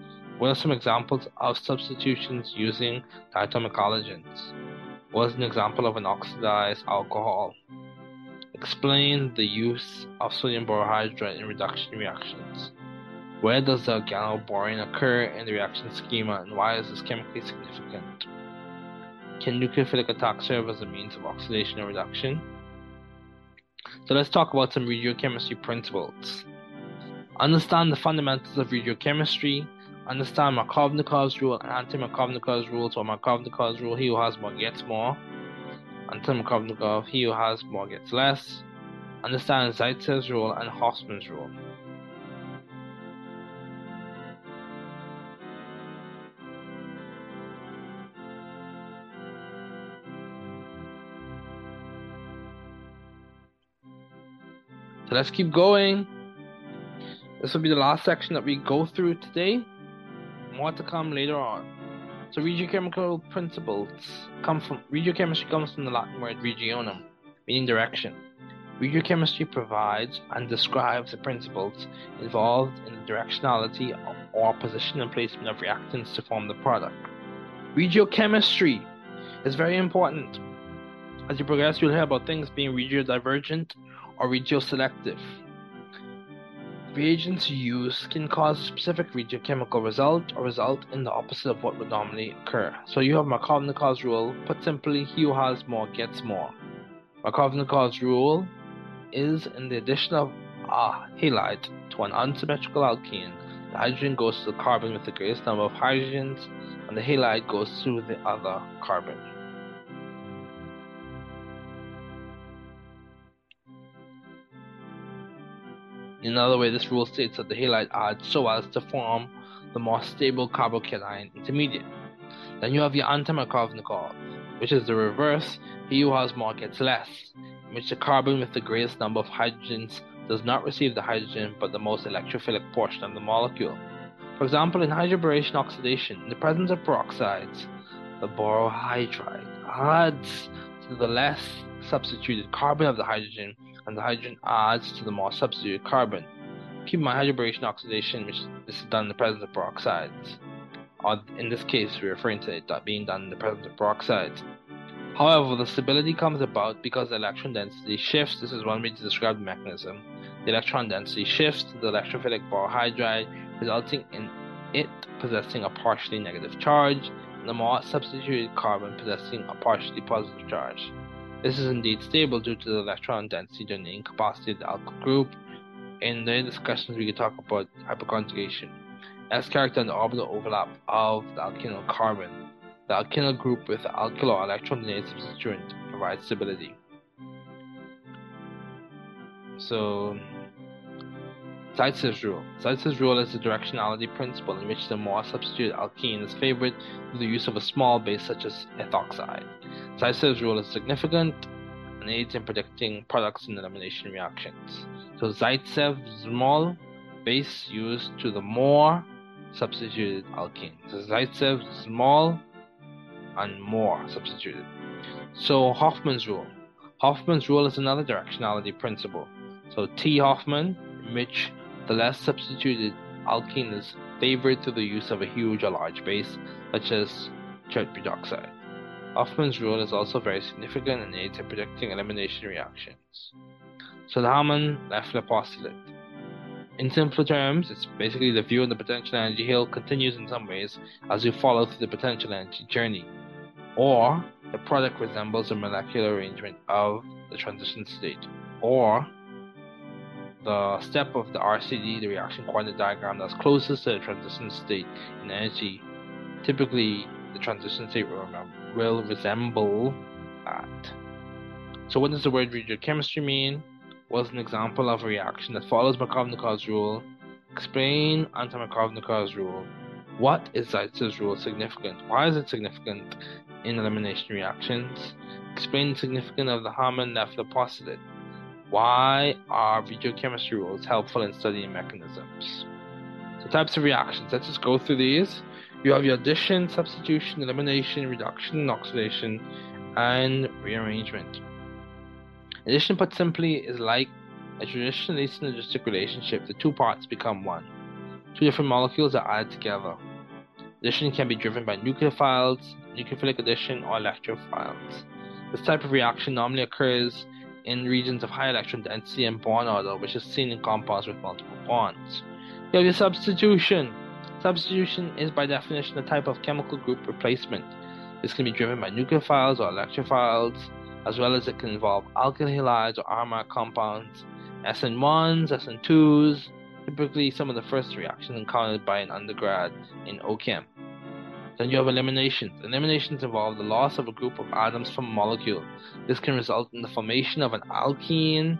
What are some examples of substitutions using diatomic halogens? What is an example of an oxidized alcohol? Explain the use of sodium borohydride in reduction reactions. Where does the organoborane occur in the reaction schema and why is this chemically significant? Can nucleophilic attack serve as a means of oxidation or reduction? So let's talk about some regiochemistry principles. Understand the fundamentals of regiochemistry. Understand Markovnikov's rule and anti-Markovnikov's rule. So Markovnikov's rule, he who has more gets more. Anti-Markovnikov, he who has more gets less. Understand Zaitsev's rule and Hofmann's rule. So let's keep going. This will be the last section that we go through today. More to come later on. So regiochemical principles come from regiochemistry comes from the Latin word regionum, meaning direction. Regiochemistry provides and describes the principles involved in the directionality or position and placement of reactants to form the product. Regiochemistry is very important. As you progress, you'll hear about things being regiodivergent or regioselective. Reagents used can cause a specific regiochemical result or result in the opposite of what would normally occur. So you have Markovnikov's rule. Put simply, he who has more gets more. Markovnikov's rule is in the addition of a halide to an unsymmetrical alkene, the hydrogen goes to the carbon with the greatest number of hydrogens, and the halide goes to the other carbon. Another way, this rule states that the halide adds so as to form the more stable carbocation intermediate. Then you have your antimarkovnikov, which is the reverse. He who has more gets less, in which the carbon with the greatest number of hydrogens does not receive the hydrogen but the most electrophilic portion of the molecule. For example, in hydroboration oxidation, in the presence of peroxides, the borohydride adds to the less substituted carbon of the hydrogen, and the hydrogen adds to the more substituted carbon. Keep in mind hydroboration oxidation, which is done in the presence of peroxides. Or in this case, we're referring to it being done in the presence of peroxides. However, the stability comes about because the electron density shifts. This is one way to describe the mechanism. The electron density shifts to the electrophilic borohydride, resulting in it possessing a partially negative charge, and the more substituted carbon possessing a partially positive charge. This is indeed stable due to the electron density during the incapacity of the alkyl group. In the discussions, we can talk about hyperconjugation as character and orbital overlap of the alkyl carbon. The alkyl group with the alkyl or electron donated substituent provides stability. So, Zaitsev's rule. Zaitsev's rule is the directionality principle in which the more substituted alkene is favored through the use of a small base such as ethoxide. Zaitsev's rule is significant and aids in predicting products in elimination reactions. So Zaitsev's small base used to the more substituted alkene. So Zaitsev small and more substituted. So Hofmann's rule. Hofmann's rule is another directionality principle. So T Hofmann, in which the less substituted alkene is favored through the use of a huge or large base, such as tetroxide. Hofmann's rule is also very significant and aids in predicting elimination reactions. So the Hammond-Leffler postulate. In simpler terms, it's basically the view on the potential energy hill continues in some ways as you follow through the potential energy journey, or the product resembles a molecular arrangement of the transition state, or the step of the RCD, the reaction coordinate diagram that's closest to the transition state in energy. Typically, the transition state will, resemble that. So, what does the word regiochemistry mean? What's an example of a reaction that follows Markovnikov's rule. Explain anti-Markovnikov's rule. What is Zaitsev's rule significant? Why is it significant in elimination reactions? Explain the significance of the Hammond-Leffler postulate. Why are regiochemistry rules helpful in studying mechanisms? So types of reactions. Let's just go through these. You have your addition, substitution, elimination, reduction, oxidation, and rearrangement. Addition, put simply, is like a traditionally synergistic relationship. The two parts become one. Two different molecules are added together. Addition can be driven by nucleophiles, nucleophilic addition, or electrophiles. This type of reaction normally occurs in regions of high electron density and bond order, which is seen in compounds with multiple bonds. You have your substitution. Substitution is by definition a type of chemical group replacement. This can be driven by nucleophiles or electrophiles as well as it can involve alkyl halides or aromatic compounds, SN1s, SN2s, typically some of the first reactions encountered by an undergrad in OChem. Then you have eliminations. Eliminations involve the loss of a group of atoms from a molecule. This can result in the formation of an alkene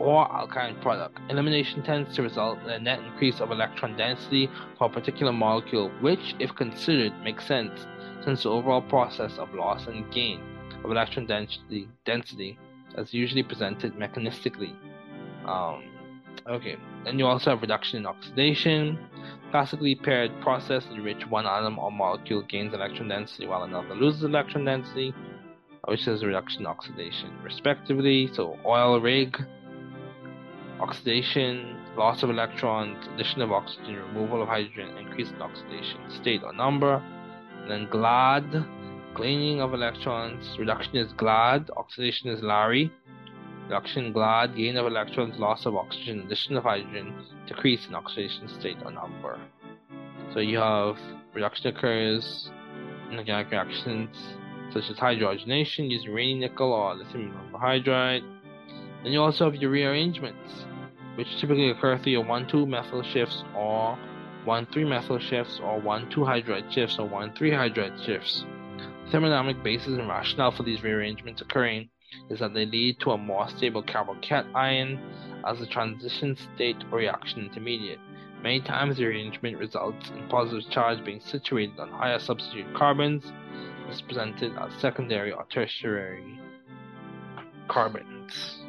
or alkyne product. Elimination tends to result in a net increase of electron density for a particular molecule, which, if considered, makes sense since the overall process of loss and gain of electron density, density is usually presented mechanistically. Um, okay, then you also have reduction in oxidation. Classically paired process in which one atom or molecule gains electron density while another loses electron density, which is reduction oxidation, respectively. So oil rig, oxidation, loss of electrons, addition of oxygen, removal of hydrogen, increase in oxidation state or number. Then GLAD, cleaning of electrons. Reduction is GLAD, oxidation is Larry. Reduction GLAD, gain of electrons, loss of oxygen, addition of hydrogen, decrease in oxidation state or number. So you have reduction occurs in organic reactions such as hydrogenation using Raney nickel or lithium hydride. Then you also have your rearrangements, which typically occur through your 1 2 methyl shifts or 1-3 methyl shifts or 1-2 hydride shifts or 1-3 hydride shifts. The thermodynamic basis and rationale for these rearrangements occurring is that they lead to a more stable carbocation as a transition state or reaction intermediate. Many times the arrangement results in positive charge being situated on higher substitute carbons. Is presented as secondary or tertiary carbons.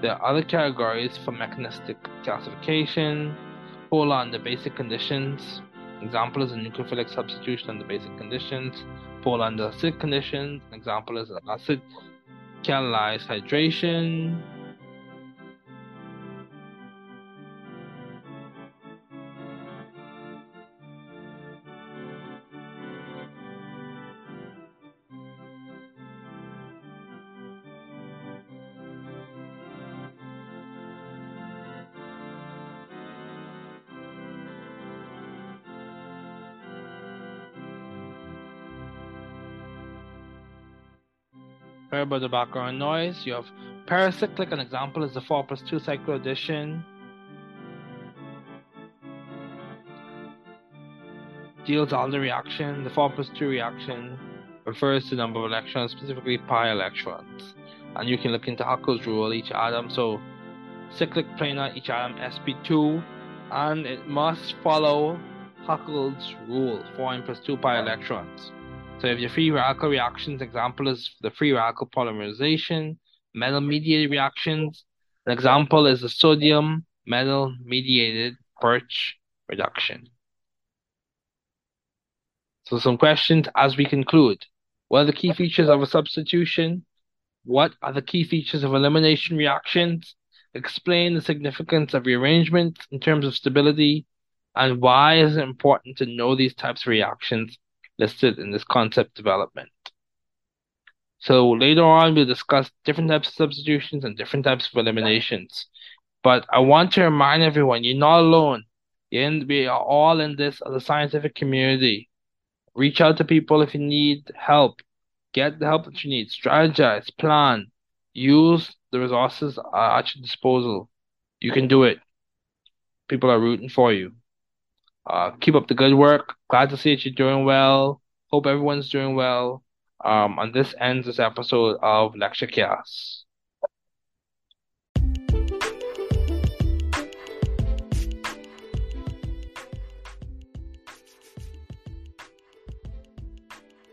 There are other categories for mechanistic classification. Polar under basic conditions. Example is a nucleophilic substitution under basic conditions. Polar under acid conditions. Example is acid catalyzed hydration. About the background noise. You have pericyclic, an example is the 4 plus 2 cycloaddition. Deals all the reaction. The 4 plus 2 reaction refers to number of electrons, specifically pi electrons. And you can look into Huckel's rule, each atom. So cyclic planar, each atom sp2, and it must follow Huckel's rule, 4n plus 2 pi electrons. So if your free radical reactions, example is the free radical polymerization, metal mediated reactions. An example is the sodium metal mediated Birch reduction. So some questions as we conclude. What are the key features of a substitution? What are the key features of elimination reactions? Explain the significance of rearrangements in terms of stability, and why is it important to know these types of reactions listed in this concept development. So later on, we'll discuss different types of substitutions and different types of eliminations. But I want to remind everyone, you're not alone. In, we are all in this as a scientific community. Reach out to people if you need help. Get the help that you need. Strategize, plan, use the resources at your disposal. You can do it. People are rooting for you. Uh, keep up the good work. Glad to see that you're doing well. Hope everyone's doing well. Um, and this ends this episode of Lecture Chaos.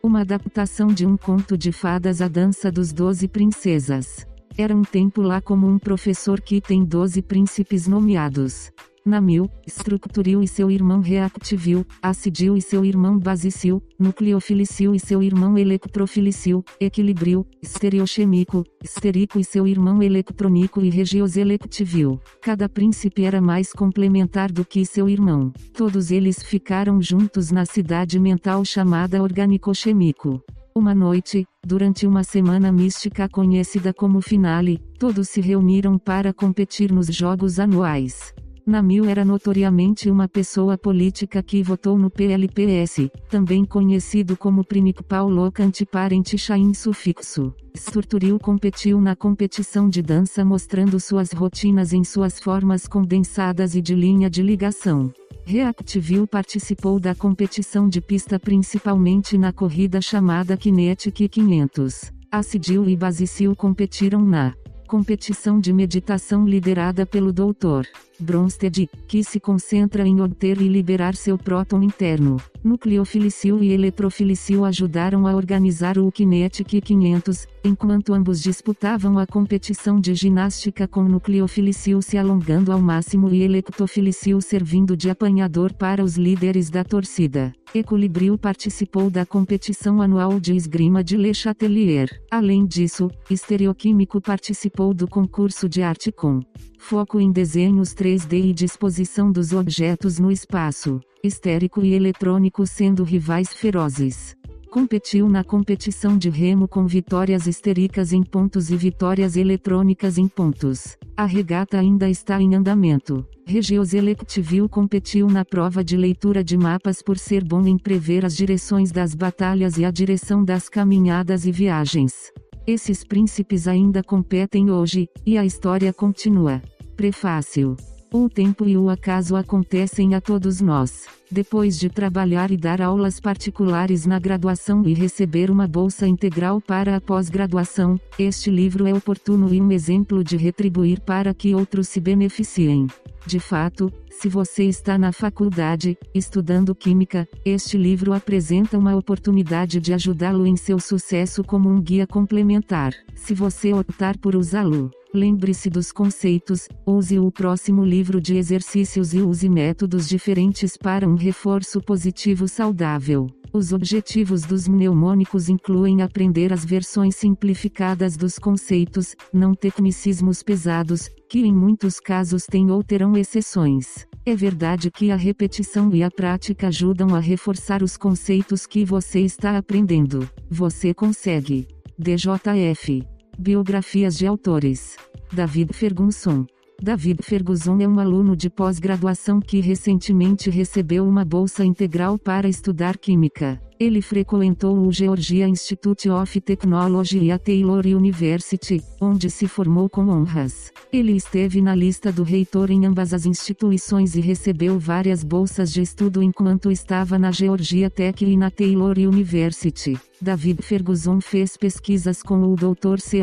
Uma adaptação de um conto de fadas A Dança dos Doze Princesas. Era um tempo lá como um professor que tem doze príncipes nomeados. Namil, Structuril e seu irmão Reactivil, Acidil e seu irmão Basicil, Nucleofilicil e seu irmão Electrofilicil, Equilibril, Estereochemico, Esterico e seu irmão Electronico e Regioselectivil. Cada príncipe era mais complementar do que seu irmão. Todos eles ficaram juntos na cidade mental chamada Organicochemico. Uma noite, durante uma semana mística conhecida como Finale, todos se reuniram para competir nos jogos anuais. Namil era notoriamente uma pessoa política que votou no PLPS, também conhecido como Principal Antiparente Chain Sufixo. Sturturil competiu na competição de dança mostrando suas rotinas em suas formas condensadas e de linha de ligação. Reactivil participou da competição de pista principalmente na corrida chamada Kinetic 500. Acidil e Basicil competiram na competição de meditação liderada pelo Dr. Bronsted, que se concentra em obter e liberar seu próton interno. Nucleofilicil e eletrofilicil ajudaram a organizar o Kinetic 500, enquanto ambos disputavam a competição de ginástica com nucleofilicil se alongando ao máximo e electrofilicil servindo de apanhador para os líderes da torcida. Equilibril participou da competição anual de esgrima de Le Chatelier. Além disso, Estereoquímico participou do concurso de arte com foco em desenhos 3D e disposição dos objetos no espaço, estérico e eletrônico sendo rivais ferozes. Competiu na competição de remo com vitórias estéricas em pontos e vitórias eletrônicas em pontos. A regata ainda está em andamento. Regios Electivil competiu na prova de leitura de mapas por ser bom em prever as direções das batalhas e a direção das caminhadas e viagens. Esses príncipes ainda competem hoje, e a história continua. Prefácio O tempo e o acaso acontecem a todos nós. Depois de trabalhar e dar aulas particulares na graduação e receber uma bolsa integral para a pós-graduação, este livro é oportuno e um exemplo de retribuir para que outros se beneficiem. De fato, se você está na faculdade, estudando Química, este livro apresenta uma oportunidade de ajudá-lo em seu sucesso como um guia complementar. Se você optar por usá-lo, lembre-se dos conceitos, use o próximo livro de exercícios e use métodos diferentes para um reforço positivo saudável. Os objetivos dos mnemônicos incluem aprender as versões simplificadas dos conceitos, não tecnicismos pesados, que em muitos casos têm ou terão exceções. É verdade que a repetição e a prática ajudam a reforçar os conceitos que você está aprendendo. Você consegue. DJF. Biografias de autores. David Ferguson. David Ferguson é um aluno de pós-graduação que recentemente recebeu uma bolsa integral para estudar química. Ele frequentou o Georgia Institute of Technology e a Taylor University, onde se formou com honras. Ele esteve na lista do reitor em ambas as instituições e recebeu várias bolsas de estudo enquanto estava na Georgia Tech e na Taylor University. David Ferguson fez pesquisas com o Dr. C.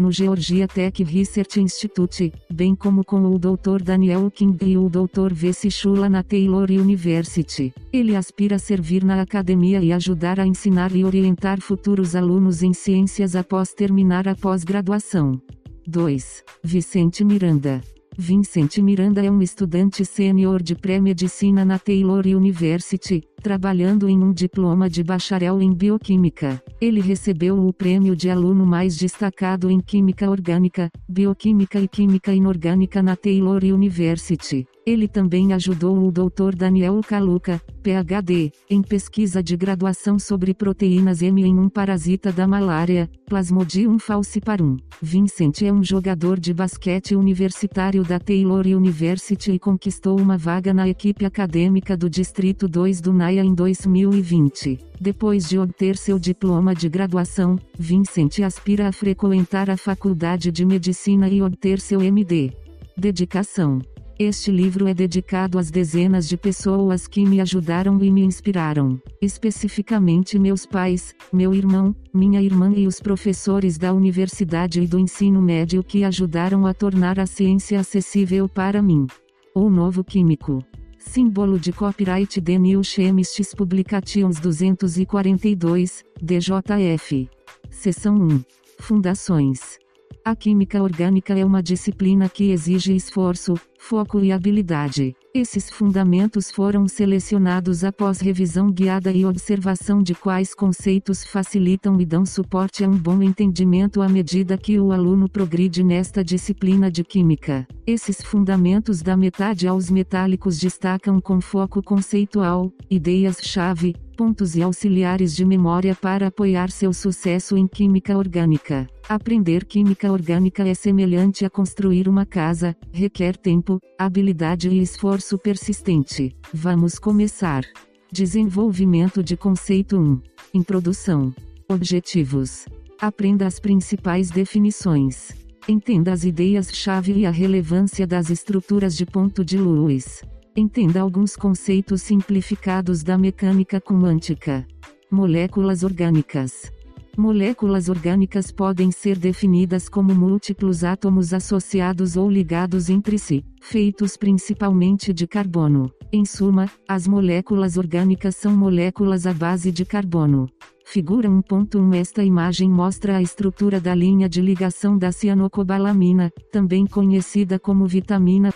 No Georgia Tech Research Institute, bem como com o Dr. Daniel King e o Dr. V. Shula na Taylor University. Ele aspira a servir na academia e ajudar a ensinar e orientar futuros alunos em ciências após terminar a pós-graduação. 2. Vicente Miranda. Vincent Miranda é um estudante sênior de pré-medicina na Taylor University, trabalhando em um diploma de bacharel em bioquímica. Ele recebeu o prêmio de aluno mais destacado em química orgânica, bioquímica e química inorgânica na Taylor University. Ele também ajudou o Dr. Daniel Kaluka, PhD, em pesquisa de graduação sobre proteínas M em um parasita da malária, Plasmodium falciparum. Vincent é um jogador de basquete universitário da Taylor University e conquistou uma vaga na equipe acadêmica do Distrito 2 do NAIA em 2020. Depois de obter seu diploma de graduação, Vincent aspira a frequentar a Faculdade de Medicina e obter seu MD. Dedicação este livro é dedicado às dezenas de pessoas que me ajudaram e me inspiraram, especificamente meus pais, meu irmão, minha irmã e os professores da universidade e do ensino médio que ajudaram a tornar a ciência acessível para mim. O Novo Químico. Símbolo de copyright The New Chemists Publications 242, DJF. Seção 1. Fundações. A química orgânica é uma disciplina que exige esforço, foco e habilidade. Esses fundamentos foram selecionados após revisão guiada e observação de quais conceitos facilitam e dão suporte a um bom entendimento à medida que o aluno progride nesta disciplina de química. Esses fundamentos da metade aos metálicos destacam com foco conceitual, ideias-chave, pontos e auxiliares de memória para apoiar seu sucesso em química orgânica. Aprender química orgânica é semelhante a construir uma casa, requer tempo, habilidade e esforço persistente. Vamos começar. Desenvolvimento de conceito 1. Introdução. Objetivos. Aprenda as principais definições. Entenda as ideias-chave e a relevância das estruturas de ponto de Lewis. Entenda alguns conceitos simplificados da mecânica quântica. Moléculas orgânicas. Moléculas orgânicas podem ser definidas como múltiplos átomos associados ou ligados entre si, feitos principalmente de carbono. Em suma, as moléculas orgânicas são moléculas à base de carbono. Figura 1.1 Esta imagem mostra a estrutura da linha de ligação da cianocobalamina, também conhecida como vitamina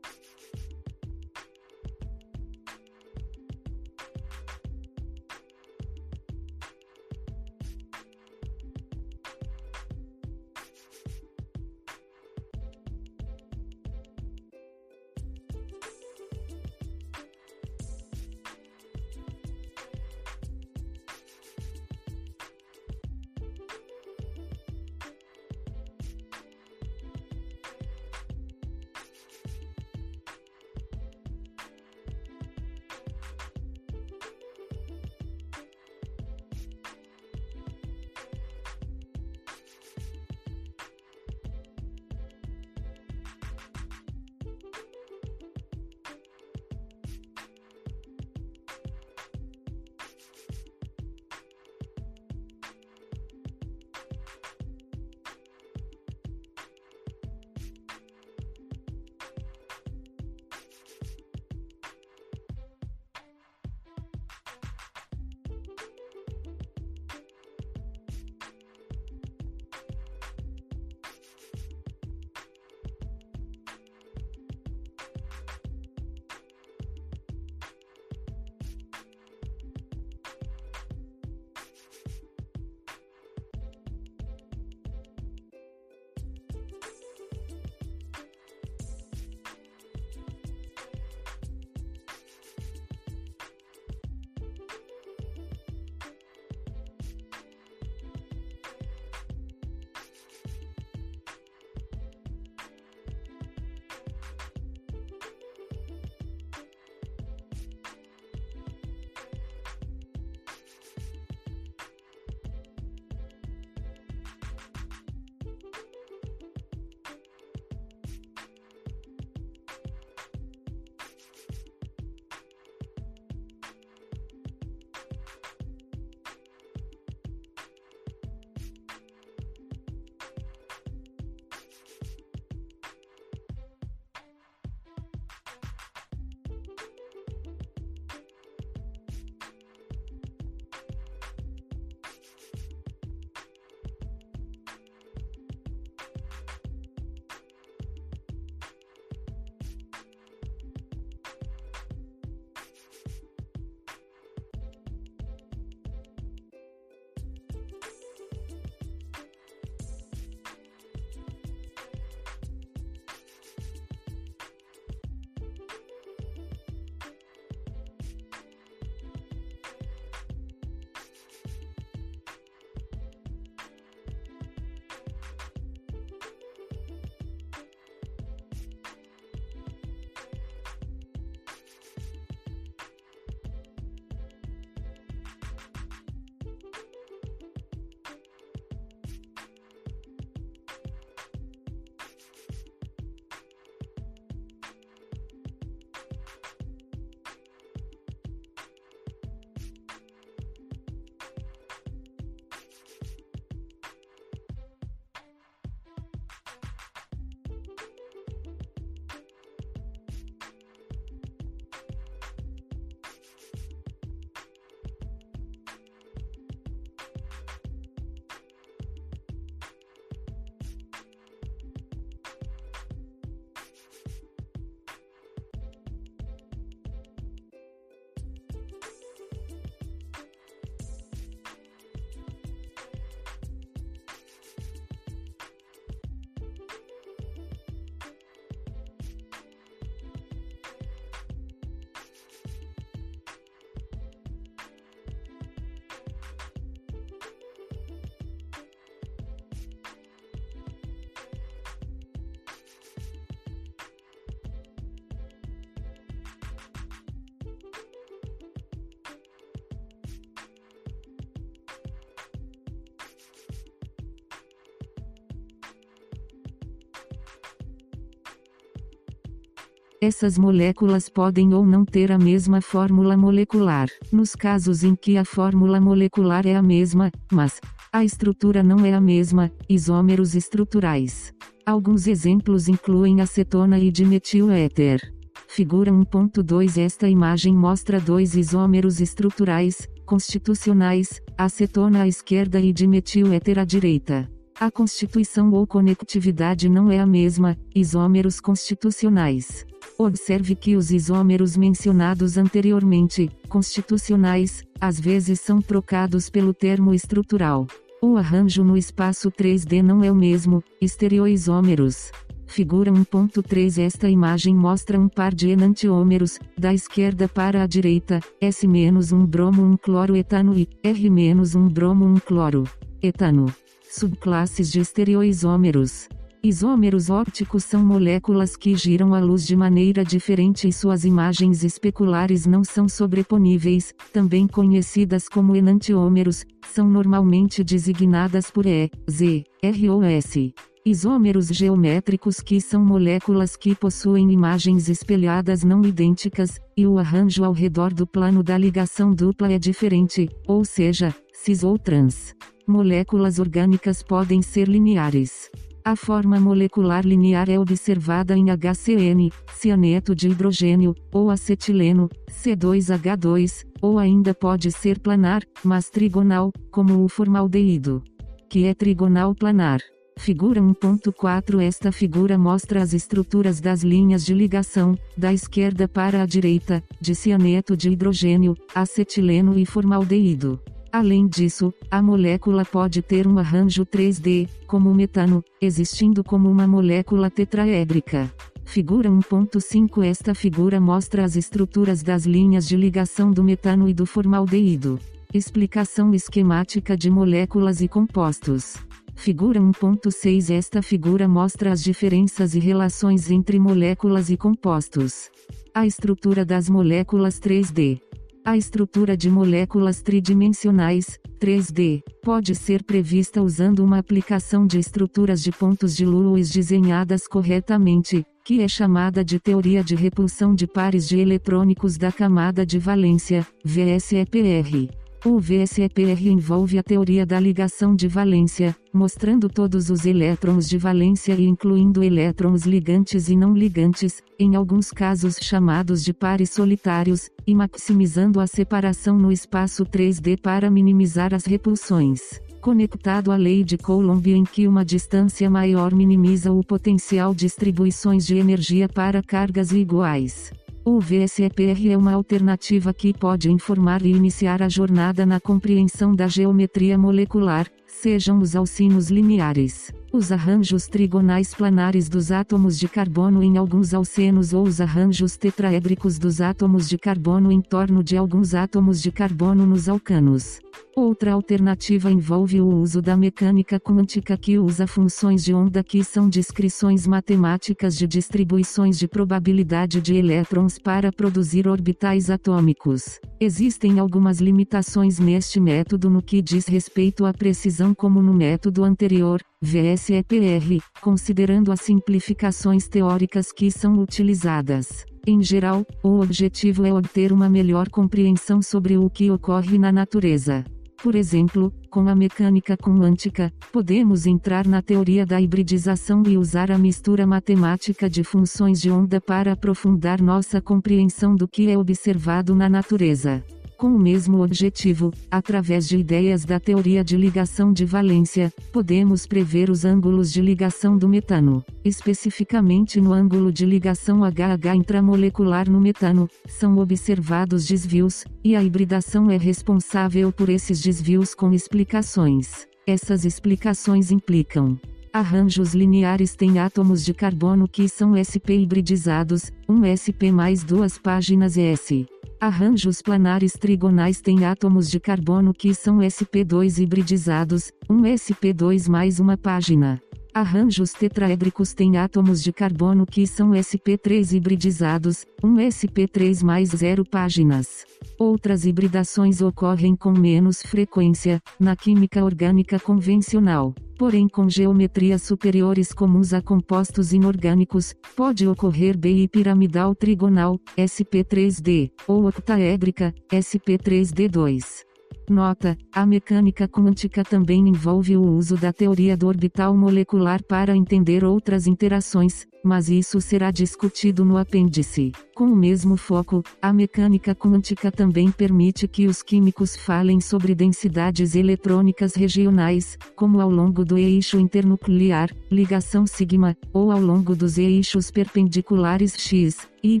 Essas moléculas podem ou não ter a mesma fórmula molecular. Nos casos em que a fórmula molecular é a mesma, mas a estrutura não é a mesma, isômeros estruturais. Alguns exemplos incluem acetona e dimetil-éter. Figura 1.2 Esta imagem mostra dois isômeros estruturais, constitucionais, acetona à esquerda e dimetil-éter à direita. A constituição ou conectividade não é a mesma, isômeros constitucionais. Observe que os isômeros mencionados anteriormente, constitucionais, às vezes são trocados pelo termo estrutural. O arranjo no espaço 3D não é o mesmo, estereoisômeros. Figura 1.3 Esta imagem mostra um par de enantiômeros, da esquerda para a direita, S-1 bromo 1 cloro etano e R-1 bromo 1 cloro etano. Subclasses de estereoisômeros. Isômeros ópticos são moléculas que giram a luz de maneira diferente e suas imagens especulares não são sobreponíveis, também conhecidas como enantiômeros, são normalmente designadas por E, Z, R ou S. Isômeros geométricos que são moléculas que possuem imagens espelhadas não idênticas, e o arranjo ao redor do plano da ligação dupla é diferente, ou seja, cis ou trans. Moléculas orgânicas podem ser lineares. A forma molecular linear é observada em HCN, cianeto de hidrogênio, ou acetileno, C2H2, ou ainda pode ser planar, mas trigonal, como o formaldeído, que é trigonal planar. Figura 1.4 Esta figura mostra as estruturas das linhas de ligação, da esquerda para a direita, de cianeto de hidrogênio, acetileno e formaldeído. Além disso, a molécula pode ter um arranjo 3D, como o metano, existindo como uma molécula tetraédrica. Figura 1.5 Esta figura mostra as estruturas das linhas de ligação do metano e do formaldeído. Explicação esquemática de moléculas e compostos. Figura 1.6 Esta figura mostra as diferenças e relações entre moléculas e compostos. A estrutura das moléculas 3D. A estrutura de moléculas tridimensionais, 3D, pode ser prevista usando uma aplicação de estruturas de pontos de Lewis desenhadas corretamente, que é chamada de teoria de repulsão de pares de eletrônicos da camada de valência, VSEPR. O VSEPR envolve a teoria da ligação de valência, mostrando todos os elétrons de valência e incluindo elétrons ligantes e não ligantes, em alguns casos chamados de pares solitários, e maximizando a separação no espaço 3D para minimizar as repulsões. Conectado à lei de Coulomb em que uma distância maior minimiza o potencial distribuições de energia para cargas iguais. O VSEPR é uma alternativa que pode informar e iniciar a jornada na compreensão da geometria molecular, sejam os alcinos lineares, os arranjos trigonais planares dos átomos de carbono em alguns alcenos ou os arranjos tetraédricos dos átomos de carbono em torno de alguns átomos de carbono nos alcanos. Outra alternativa envolve o uso da mecânica quântica que usa funções de onda que são descrições matemáticas de distribuições de probabilidade de elétrons para produzir orbitais atômicos. Existem algumas limitações neste método no que diz respeito à precisão como no método anterior, VSEPR, considerando as simplificações teóricas que são utilizadas. Em geral, o objetivo é obter uma melhor compreensão sobre o que ocorre na natureza. Por exemplo, com a mecânica quântica, podemos entrar na teoria da hibridização e usar a mistura matemática de funções de onda para aprofundar nossa compreensão do que é observado na natureza. Com o mesmo objetivo, através de ideias da teoria de ligação de valência, podemos prever os ângulos de ligação do metano. Especificamente no ângulo de ligação HH intramolecular no metano, são observados desvios, e a hibridação é responsável por esses desvios com explicações. Essas explicações implicam Arranjos lineares têm átomos de carbono que são sp hibridizados, um sp mais duas páginas S. Arranjos planares trigonais têm átomos de carbono que são sp2 hibridizados, um sp2 mais uma página. Arranjos tetraédricos têm átomos de carbono que são sp3 hibridizados, um sp3 mais zero páginas. Outras hibridações ocorrem com menos frequência, na química orgânica convencional. Porém, com geometrias superiores comuns a compostos inorgânicos, pode ocorrer bipiramidal trigonal, sp3d, ou octaédrica, sp3d2. Nota: a mecânica quântica também envolve o uso da teoria do orbital molecular para entender outras interações, mas isso será discutido no apêndice. Com o mesmo foco, a mecânica quântica também permite que os químicos falem sobre densidades eletrônicas regionais, como ao longo do eixo internuclear, ligação sigma, ou ao longo dos eixos perpendiculares x, y,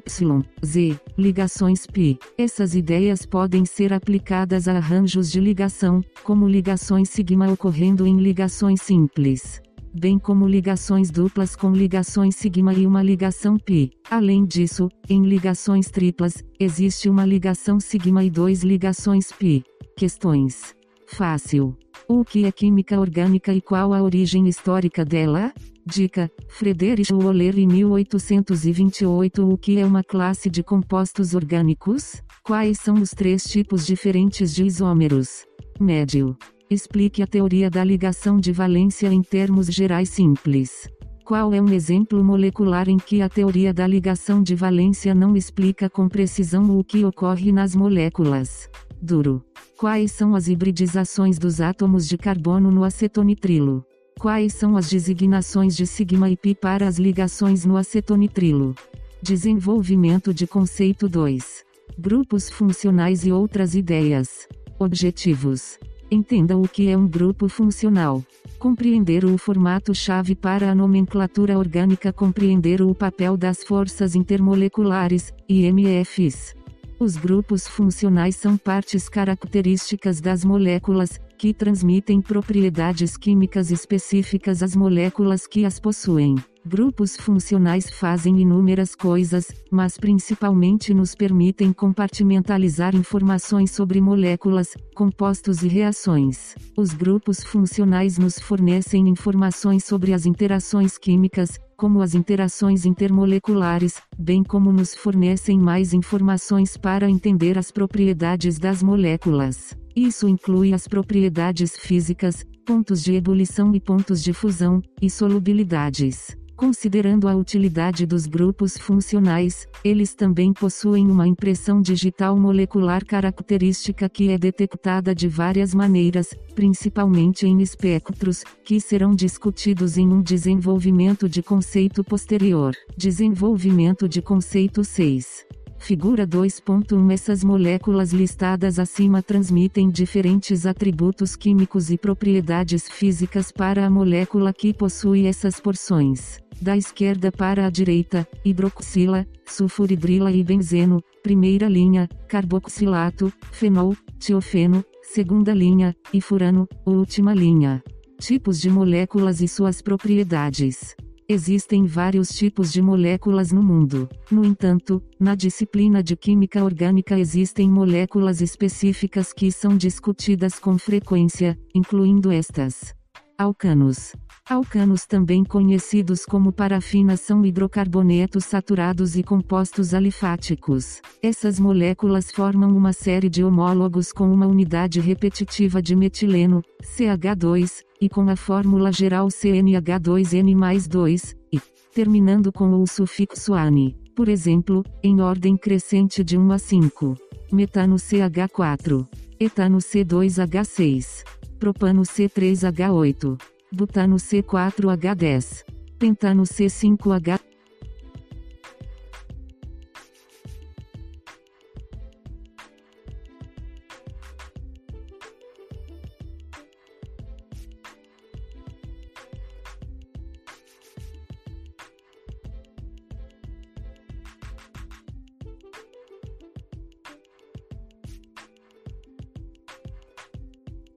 z, ligações π. Essas ideias podem ser aplicadas a arranjos de ligação, como ligações sigma ocorrendo em ligações simples bem como ligações duplas com ligações sigma e uma ligação π. Além disso, em ligações triplas, existe uma ligação sigma e dois ligações π. Questões. Fácil. O que é química orgânica e qual a origem histórica dela? Dica: Friedrich Wöhler em 1828 O que é uma classe de compostos orgânicos? Quais são os três tipos diferentes de isômeros? Médio. Explique a teoria da ligação de valência em termos gerais simples. Qual é um exemplo molecular em que a teoria da ligação de valência não explica com precisão o que ocorre nas moléculas? Duro. Quais são as hibridizações dos átomos de carbono no acetonitrilo? Quais são as designações de sigma e pi para as ligações no acetonitrilo? Desenvolvimento de conceito 2. Grupos funcionais e outras ideias. Objetivos. Entenda o que é um grupo funcional. Compreender o formato-chave para a nomenclatura orgânica, compreender o papel das forças intermoleculares, IMFs. Os grupos funcionais são partes características das moléculas, que transmitem propriedades químicas específicas às moléculas que as possuem. Grupos funcionais fazem inúmeras coisas, mas principalmente nos permitem compartimentalizar informações sobre moléculas, compostos e reações. Os grupos funcionais nos fornecem informações sobre as interações químicas, como as interações intermoleculares, bem como nos fornecem mais informações para entender as propriedades das moléculas. Isso inclui as propriedades físicas, pontos de ebulição e pontos de fusão, e solubilidades. Considerando a utilidade dos grupos funcionais, eles também possuem uma impressão digital molecular característica que é detectada de várias maneiras, principalmente em espectros, que serão discutidos em um desenvolvimento de conceito posterior. Desenvolvimento de conceito 6. Figura 2.1 Essas moléculas listadas acima transmitem diferentes atributos químicos e propriedades físicas para a molécula que possui essas porções. Da esquerda para a direita, hidroxila, sulfuridrila e benzeno, primeira linha, carboxilato, fenol, tiofeno, segunda linha, e furano, última linha. Tipos de moléculas e suas propriedades. Existem vários tipos de moléculas no mundo. No entanto, na disciplina de química orgânica existem moléculas específicas que são discutidas com frequência, incluindo estas: alcanos, Alcanos também conhecidos como parafina são hidrocarbonetos saturados e compostos alifáticos. Essas moléculas formam uma série de homólogos com uma unidade repetitiva de metileno, CH2, e com a fórmula geral CNH2N mais 2, e, terminando com o sufixo ane. Por exemplo, em ordem crescente de 1 a 5. Metano CH4. Etano C2H6. Propano C3H8 butano C4H10, pentano C5H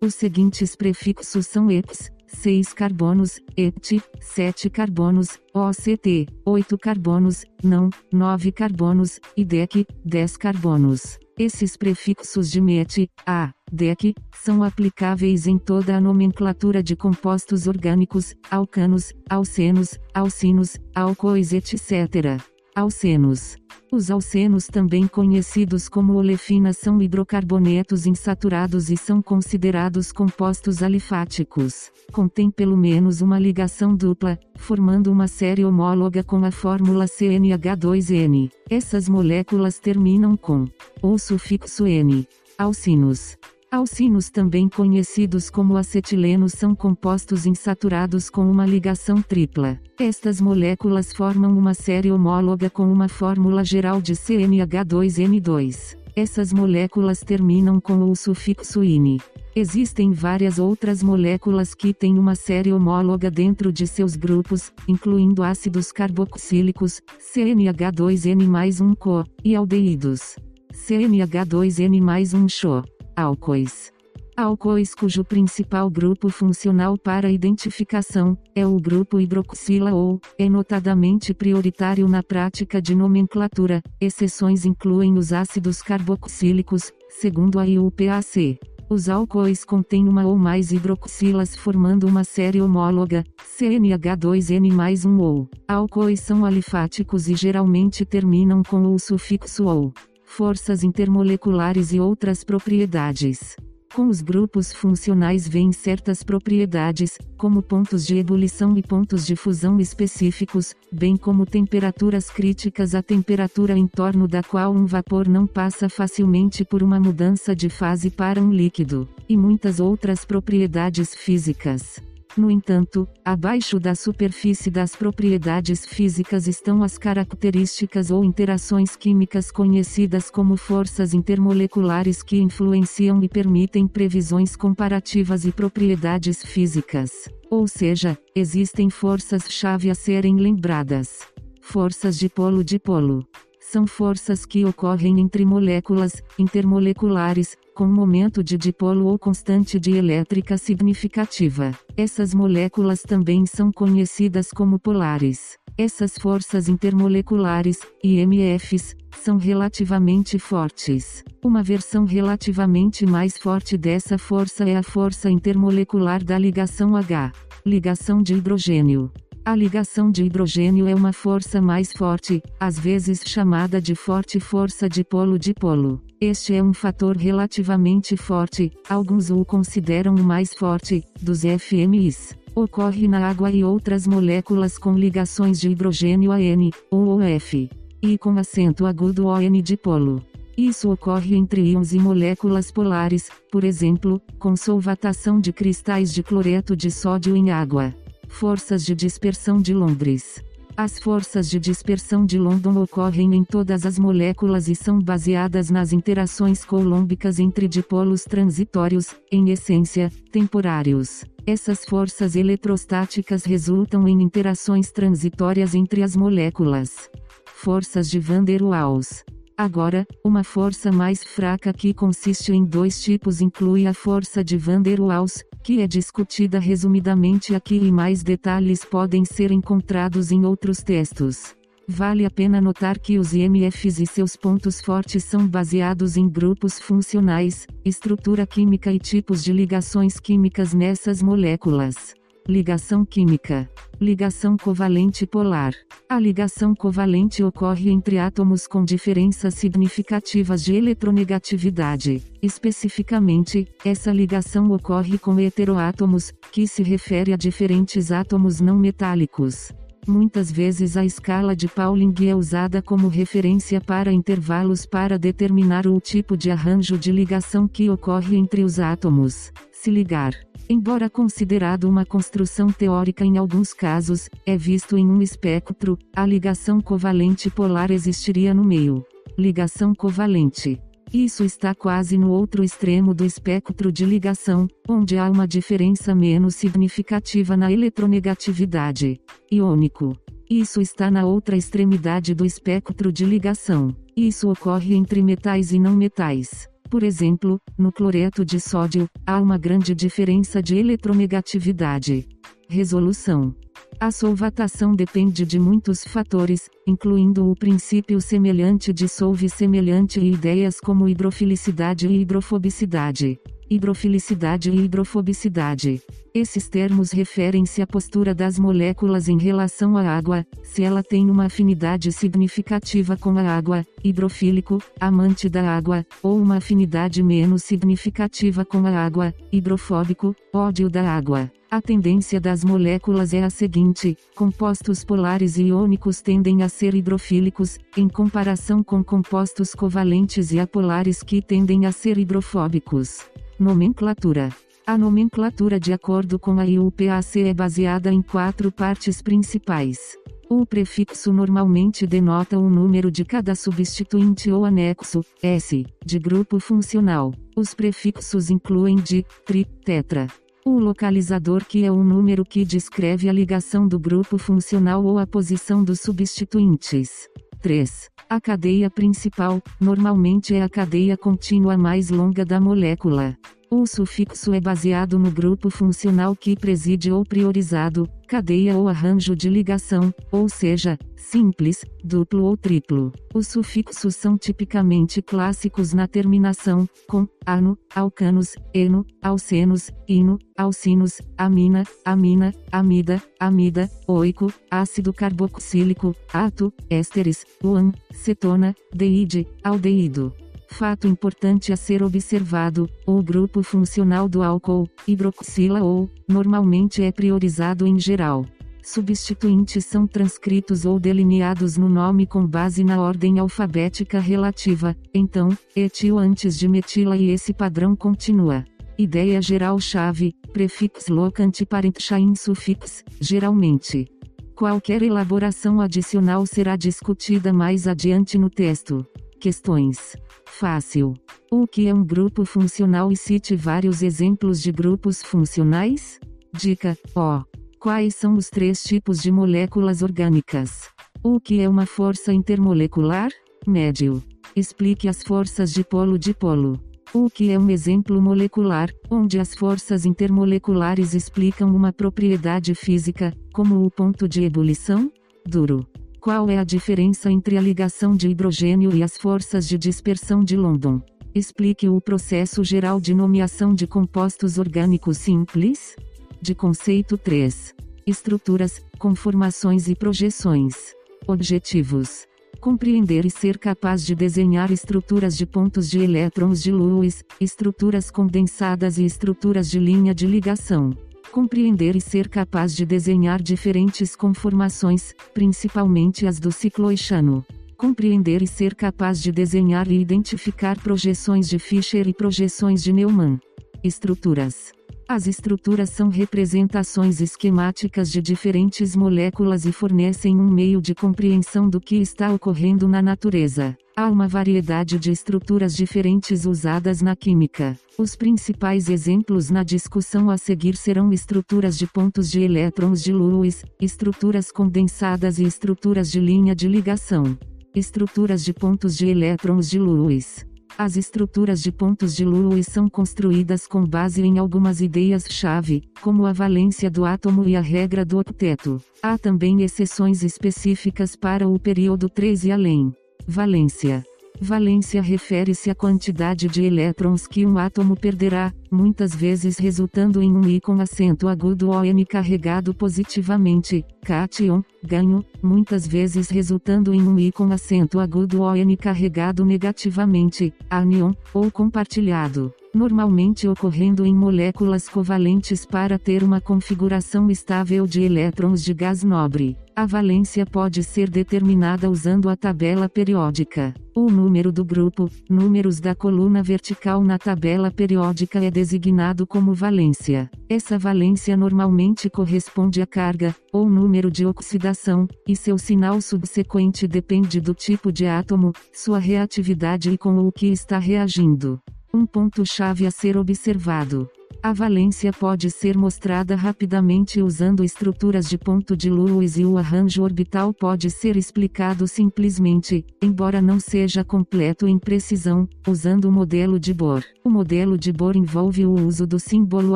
Os seguintes prefixos são ex, 6 carbonos, ET, 7 carbonos, OCT, 8 carbonos, não, 9 carbonos, IDEC, 10 carbonos. Esses prefixos de met, a, dec, são aplicáveis em toda a nomenclatura de compostos orgânicos, alcanos, alcenos, alcinos, álcoois etc. Alcenos. Os alcenos, também conhecidos como olefinas, são hidrocarbonetos insaturados e são considerados compostos alifáticos. Contém pelo menos uma ligação dupla, formando uma série homóloga com a fórmula CNH2N. Essas moléculas terminam com ou sufixo N. Alcinos. Alcinos também conhecidos como acetilenos são compostos insaturados com uma ligação tripla. Estas moléculas formam uma série homóloga com uma fórmula geral de CmH2n2. Essas moléculas terminam com o sufixo ine. Existem várias outras moléculas que têm uma série homóloga dentro de seus grupos, incluindo ácidos carboxílicos, CNH2N1CO, e aldeídos, CNH2N1CHO álcois. Álcoois cujo principal grupo funcional para identificação é o grupo hidroxila ou é notadamente prioritário na prática de nomenclatura. Exceções incluem os ácidos carboxílicos, segundo a IUPAC. Os álcoois contêm uma ou mais hidroxilas formando uma série homóloga, CNH2N mais um ou. Álcoois são alifáticos e geralmente terminam com o sufixo ou forças intermoleculares e outras propriedades. Com os grupos funcionais vêm certas propriedades, como pontos de ebulição e pontos de fusão específicos, bem como temperaturas críticas a temperatura em torno da qual um vapor não passa facilmente por uma mudança de fase para um líquido, e muitas outras propriedades físicas. No entanto, abaixo da superfície das propriedades físicas estão as características ou interações químicas conhecidas como forças intermoleculares que influenciam e permitem previsões comparativas e propriedades físicas. Ou seja, existem forças-chave a serem lembradas. Forças de polo-dipolo são forças que ocorrem entre moléculas, intermoleculares, com momento de dipolo ou constante de elétrica significativa. Essas moléculas também são conhecidas como polares. Essas forças intermoleculares, IMFs, são relativamente fortes. Uma versão relativamente mais forte dessa força é a força intermolecular da ligação H. Ligação de hidrogênio. A ligação de hidrogênio é uma força mais forte, às vezes chamada de forte força dipolo-dipolo. Este é um fator relativamente forte, alguns o consideram o mais forte, dos FMIs. Ocorre na água e outras moléculas com ligações de hidrogênio AN, ou OF. E com acento agudo ON dipolo. Isso ocorre entre íons e moléculas polares, por exemplo, com solvatação de cristais de cloreto de sódio em água. Forças de dispersão de Londres. As forças de dispersão de London ocorrem em todas as moléculas e são baseadas nas interações colômbicas entre dipolos transitórios, em essência, temporários. Essas forças eletrostáticas resultam em interações transitórias entre as moléculas. Forças de van der Waals. Agora, uma força mais fraca que consiste em dois tipos inclui a força de van der Waals, é discutida resumidamente aqui e mais detalhes podem ser encontrados em outros textos. Vale a pena notar que os IMFs e seus pontos fortes são baseados em grupos funcionais, estrutura química e tipos de ligações químicas nessas moléculas. Ligação química. Ligação covalente polar. A ligação covalente ocorre entre átomos com diferenças significativas de eletronegatividade. Especificamente, essa ligação ocorre com heteroátomos, que se refere a diferentes átomos não metálicos. Muitas vezes a escala de Pauling é usada como referência para intervalos para determinar o tipo de arranjo de ligação que ocorre entre os átomos. Se ligar Embora considerado uma construção teórica em alguns casos, é visto em um espectro, a ligação covalente polar existiria no meio. Ligação covalente. Isso está quase no outro extremo do espectro de ligação, onde há uma diferença menos significativa na eletronegatividade. Iônico. Isso está na outra extremidade do espectro de ligação. Isso ocorre entre metais e não metais. Por exemplo, no cloreto de sódio, há uma grande diferença de eletronegatividade. Resolução. A solvatação depende de muitos fatores, incluindo o princípio semelhante dissolve semelhante e ideias como hidrofilicidade e hidrofobicidade. Hidrofilicidade e hidrofobicidade. Esses termos referem-se à postura das moléculas em relação à água, se ela tem uma afinidade significativa com a água, hidrofílico, amante da água, ou uma afinidade menos significativa com a água, hidrofóbico, ódio da água. A tendência das moléculas é a seguinte: compostos polares e iônicos tendem a ser hidrofílicos, em comparação com compostos covalentes e apolares que tendem a ser hidrofóbicos. Nomenclatura. A nomenclatura de acordo com a IUPAC é baseada em quatro partes principais. O prefixo normalmente denota o número de cada substituinte ou anexo, S, de grupo funcional. Os prefixos incluem di, tri, tetra. O localizador que é o número que descreve a ligação do grupo funcional ou a posição dos substituintes. 3. A cadeia principal, normalmente é a cadeia contínua mais longa da molécula. O sufixo é baseado no grupo funcional que preside ou priorizado, cadeia ou arranjo de ligação, ou seja, simples, duplo ou triplo. Os sufixos são tipicamente clássicos na terminação, com, ano, alcanos, eno, alcenos, ino, alcinos, amina, amina, amida, amida, oico, ácido carboxílico, ato, ésteres, uan, cetona, deide, aldeído. Fato importante a ser observado: o grupo funcional do álcool, hidroxila ou, normalmente é priorizado em geral. Substituintes são transcritos ou delineados no nome com base na ordem alfabética relativa, então, etil antes de metila e esse padrão continua. Ideia geral-chave, prefix locante parenchain sufix, geralmente. Qualquer elaboração adicional será discutida mais adiante no texto. Questões. Fácil. O que é um grupo funcional e cite vários exemplos de grupos funcionais? Dica: O. Quais são os três tipos de moléculas orgânicas? O que é uma força intermolecular? Médio. Explique as forças de polo-dipolo. O que é um exemplo molecular, onde as forças intermoleculares explicam uma propriedade física, como o ponto de ebulição? Duro. Qual é a diferença entre a ligação de hidrogênio e as forças de dispersão de London? Explique o processo geral de nomeação de compostos orgânicos simples. De conceito 3. Estruturas, conformações e projeções. Objetivos. Compreender e ser capaz de desenhar estruturas de pontos de elétrons de Lewis, estruturas condensadas e estruturas de linha de ligação compreender e ser capaz de desenhar diferentes conformações, principalmente as do cicloixano. Compreender e ser capaz de desenhar e identificar projeções de Fischer e projeções de Neumann. Estruturas. As estruturas são representações esquemáticas de diferentes moléculas e fornecem um meio de compreensão do que está ocorrendo na natureza. Há uma variedade de estruturas diferentes usadas na química. Os principais exemplos na discussão a seguir serão estruturas de pontos de elétrons de Lewis, estruturas condensadas e estruturas de linha de ligação. Estruturas de pontos de elétrons de Lewis. As estruturas de pontos de Lewis são construídas com base em algumas ideias-chave, como a valência do átomo e a regra do octeto. Há também exceções específicas para o período 3 e além. Valência Valência refere-se à quantidade de elétrons que um átomo perderá, muitas vezes resultando em um I com acento agudo ou N carregado positivamente, cátion, ganho, muitas vezes resultando em um I com acento agudo ou N carregado negativamente, anion, ou compartilhado normalmente ocorrendo em moléculas covalentes para ter uma configuração estável de elétrons de gás nobre. A valência pode ser determinada usando a tabela periódica. O número do grupo, números da coluna vertical na tabela periódica é designado como valência. Essa valência normalmente corresponde à carga, ou número de oxidação, e seu sinal subsequente depende do tipo de átomo, sua reatividade e com o que está reagindo. Um ponto-chave a ser observado. A valência pode ser mostrada rapidamente usando estruturas de ponto de Lewis e o arranjo orbital pode ser explicado simplesmente, embora não seja completo em precisão, usando o modelo de Bohr. O modelo de Bohr envolve o uso do símbolo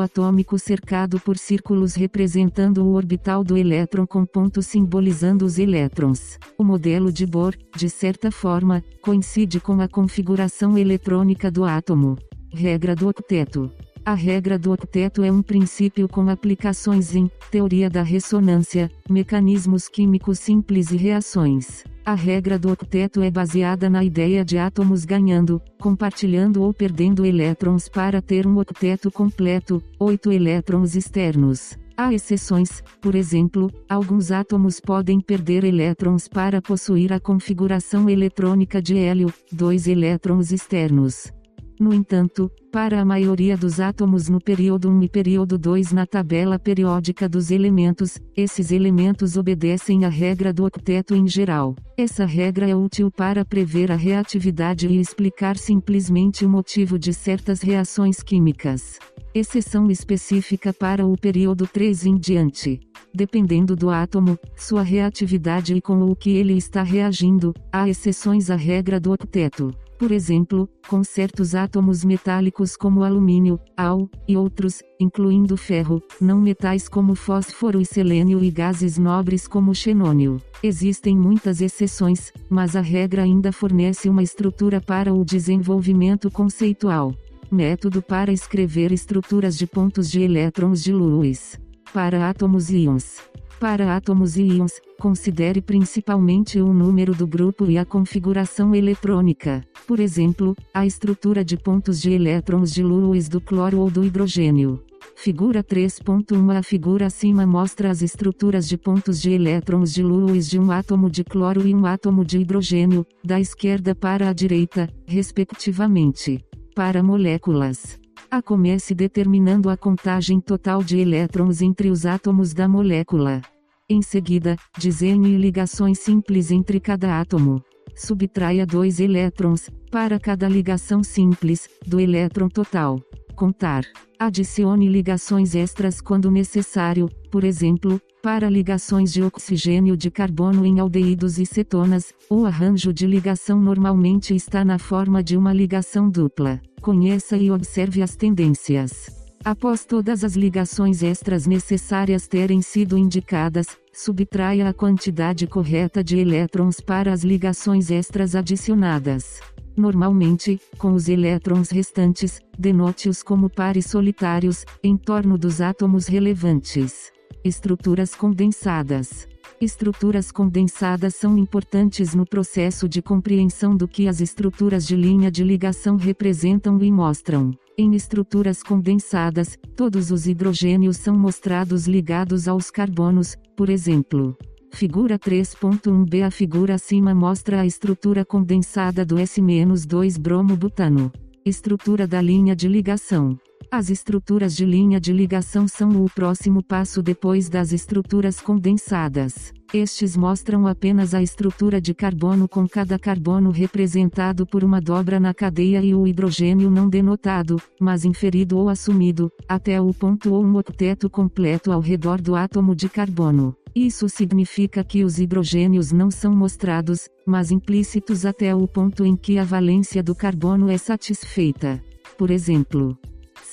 atômico cercado por círculos representando o orbital do elétron com pontos simbolizando os elétrons. O modelo de Bohr, de certa forma, coincide com a configuração eletrônica do átomo. Regra do octeto. A regra do octeto é um princípio com aplicações em teoria da ressonância, mecanismos químicos simples e reações. A regra do octeto é baseada na ideia de átomos ganhando, compartilhando ou perdendo elétrons para ter um octeto completo, oito elétrons externos. Há exceções, por exemplo, alguns átomos podem perder elétrons para possuir a configuração eletrônica de hélio, dois elétrons externos. No entanto, para a maioria dos átomos no período 1 e período 2 na tabela periódica dos elementos, esses elementos obedecem à regra do octeto em geral. Essa regra é útil para prever a reatividade e explicar simplesmente o motivo de certas reações químicas. Exceção específica para o período 3 em diante. Dependendo do átomo, sua reatividade e com o que ele está reagindo, há exceções à regra do octeto por exemplo, com certos átomos metálicos como alumínio, Al, e outros, incluindo ferro, não metais como fósforo e selênio e gases nobres como xenônio. Existem muitas exceções, mas a regra ainda fornece uma estrutura para o desenvolvimento conceitual. Método para escrever estruturas de pontos de elétrons de Lewis. Para átomos e íons. Para átomos e íons, considere principalmente o número do grupo e a configuração eletrônica. Por exemplo, a estrutura de pontos de elétrons de Lewis do cloro ou do hidrogênio. Figura 3.1 A figura acima mostra as estruturas de pontos de elétrons de Lewis de um átomo de cloro e um átomo de hidrogênio, da esquerda para a direita, respectivamente. Para moléculas. A comece determinando a contagem total de elétrons entre os átomos da molécula. Em seguida, desenhe ligações simples entre cada átomo. Subtraia dois elétrons, para cada ligação simples, do elétron total. Contar. Adicione ligações extras quando necessário, por exemplo, para ligações de oxigênio de carbono em aldeídos e cetonas, o arranjo de ligação normalmente está na forma de uma ligação dupla. Conheça e observe as tendências. Após todas as ligações extras necessárias terem sido indicadas, subtraia a quantidade correta de elétrons para as ligações extras adicionadas. Normalmente, com os elétrons restantes, denote-os como pares solitários, em torno dos átomos relevantes. Estruturas condensadas. Estruturas condensadas são importantes no processo de compreensão do que as estruturas de linha de ligação representam e mostram. Em estruturas condensadas, todos os hidrogênios são mostrados ligados aos carbonos, por exemplo. Figura 3.1b A figura acima mostra a estrutura condensada do S-2-bromo-butano. Estrutura da linha de ligação. As estruturas de linha de ligação são o próximo passo depois das estruturas condensadas. Estes mostram apenas a estrutura de carbono com cada carbono representado por uma dobra na cadeia e o hidrogênio não denotado, mas inferido ou assumido, até o ponto ou um octeto completo ao redor do átomo de carbono. Isso significa que os hidrogênios não são mostrados, mas implícitos até o ponto em que a valência do carbono é satisfeita. Por exemplo,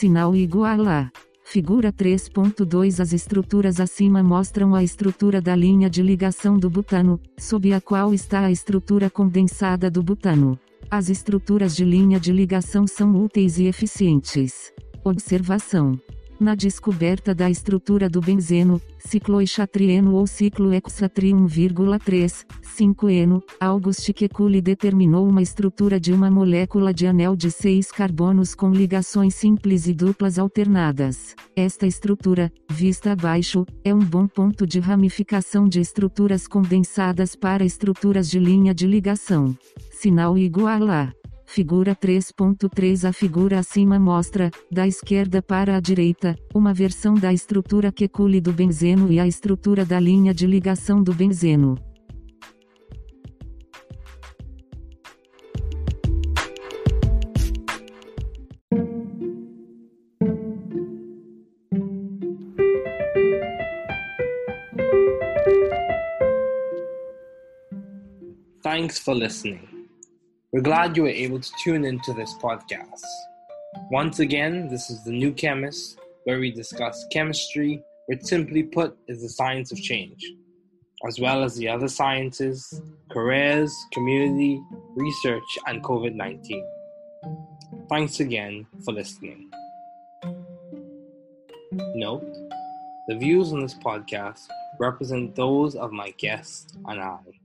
sinal igual a. Figura 3.2 As estruturas acima mostram a estrutura da linha de ligação do butano, sob a qual está a estrutura condensada do butano. As estruturas de linha de ligação são úteis e eficientes. Observação na descoberta da estrutura do benzeno, cicloexatrieno ou ciclo hexatri 1,3, 5-eno, August Kekulé determinou uma estrutura de uma molécula de anel de seis carbonos com ligações simples e duplas alternadas. Esta estrutura, vista abaixo, é um bom ponto de ramificação de estruturas condensadas para estruturas de linha de ligação. Sinal igual a Figura 3.3 A figura acima mostra, da esquerda para a direita, uma versão da estrutura quecule do benzeno e a estrutura da linha de ligação do benzeno. Thanks for listening. We're glad you were able to tune into this podcast. Once again, this is The New Chemist, where we discuss chemistry, which simply put is the science of change, as well as the other sciences, careers, community, research, and COVID 19. Thanks again for listening. Note the views on this podcast represent those of my guests and I.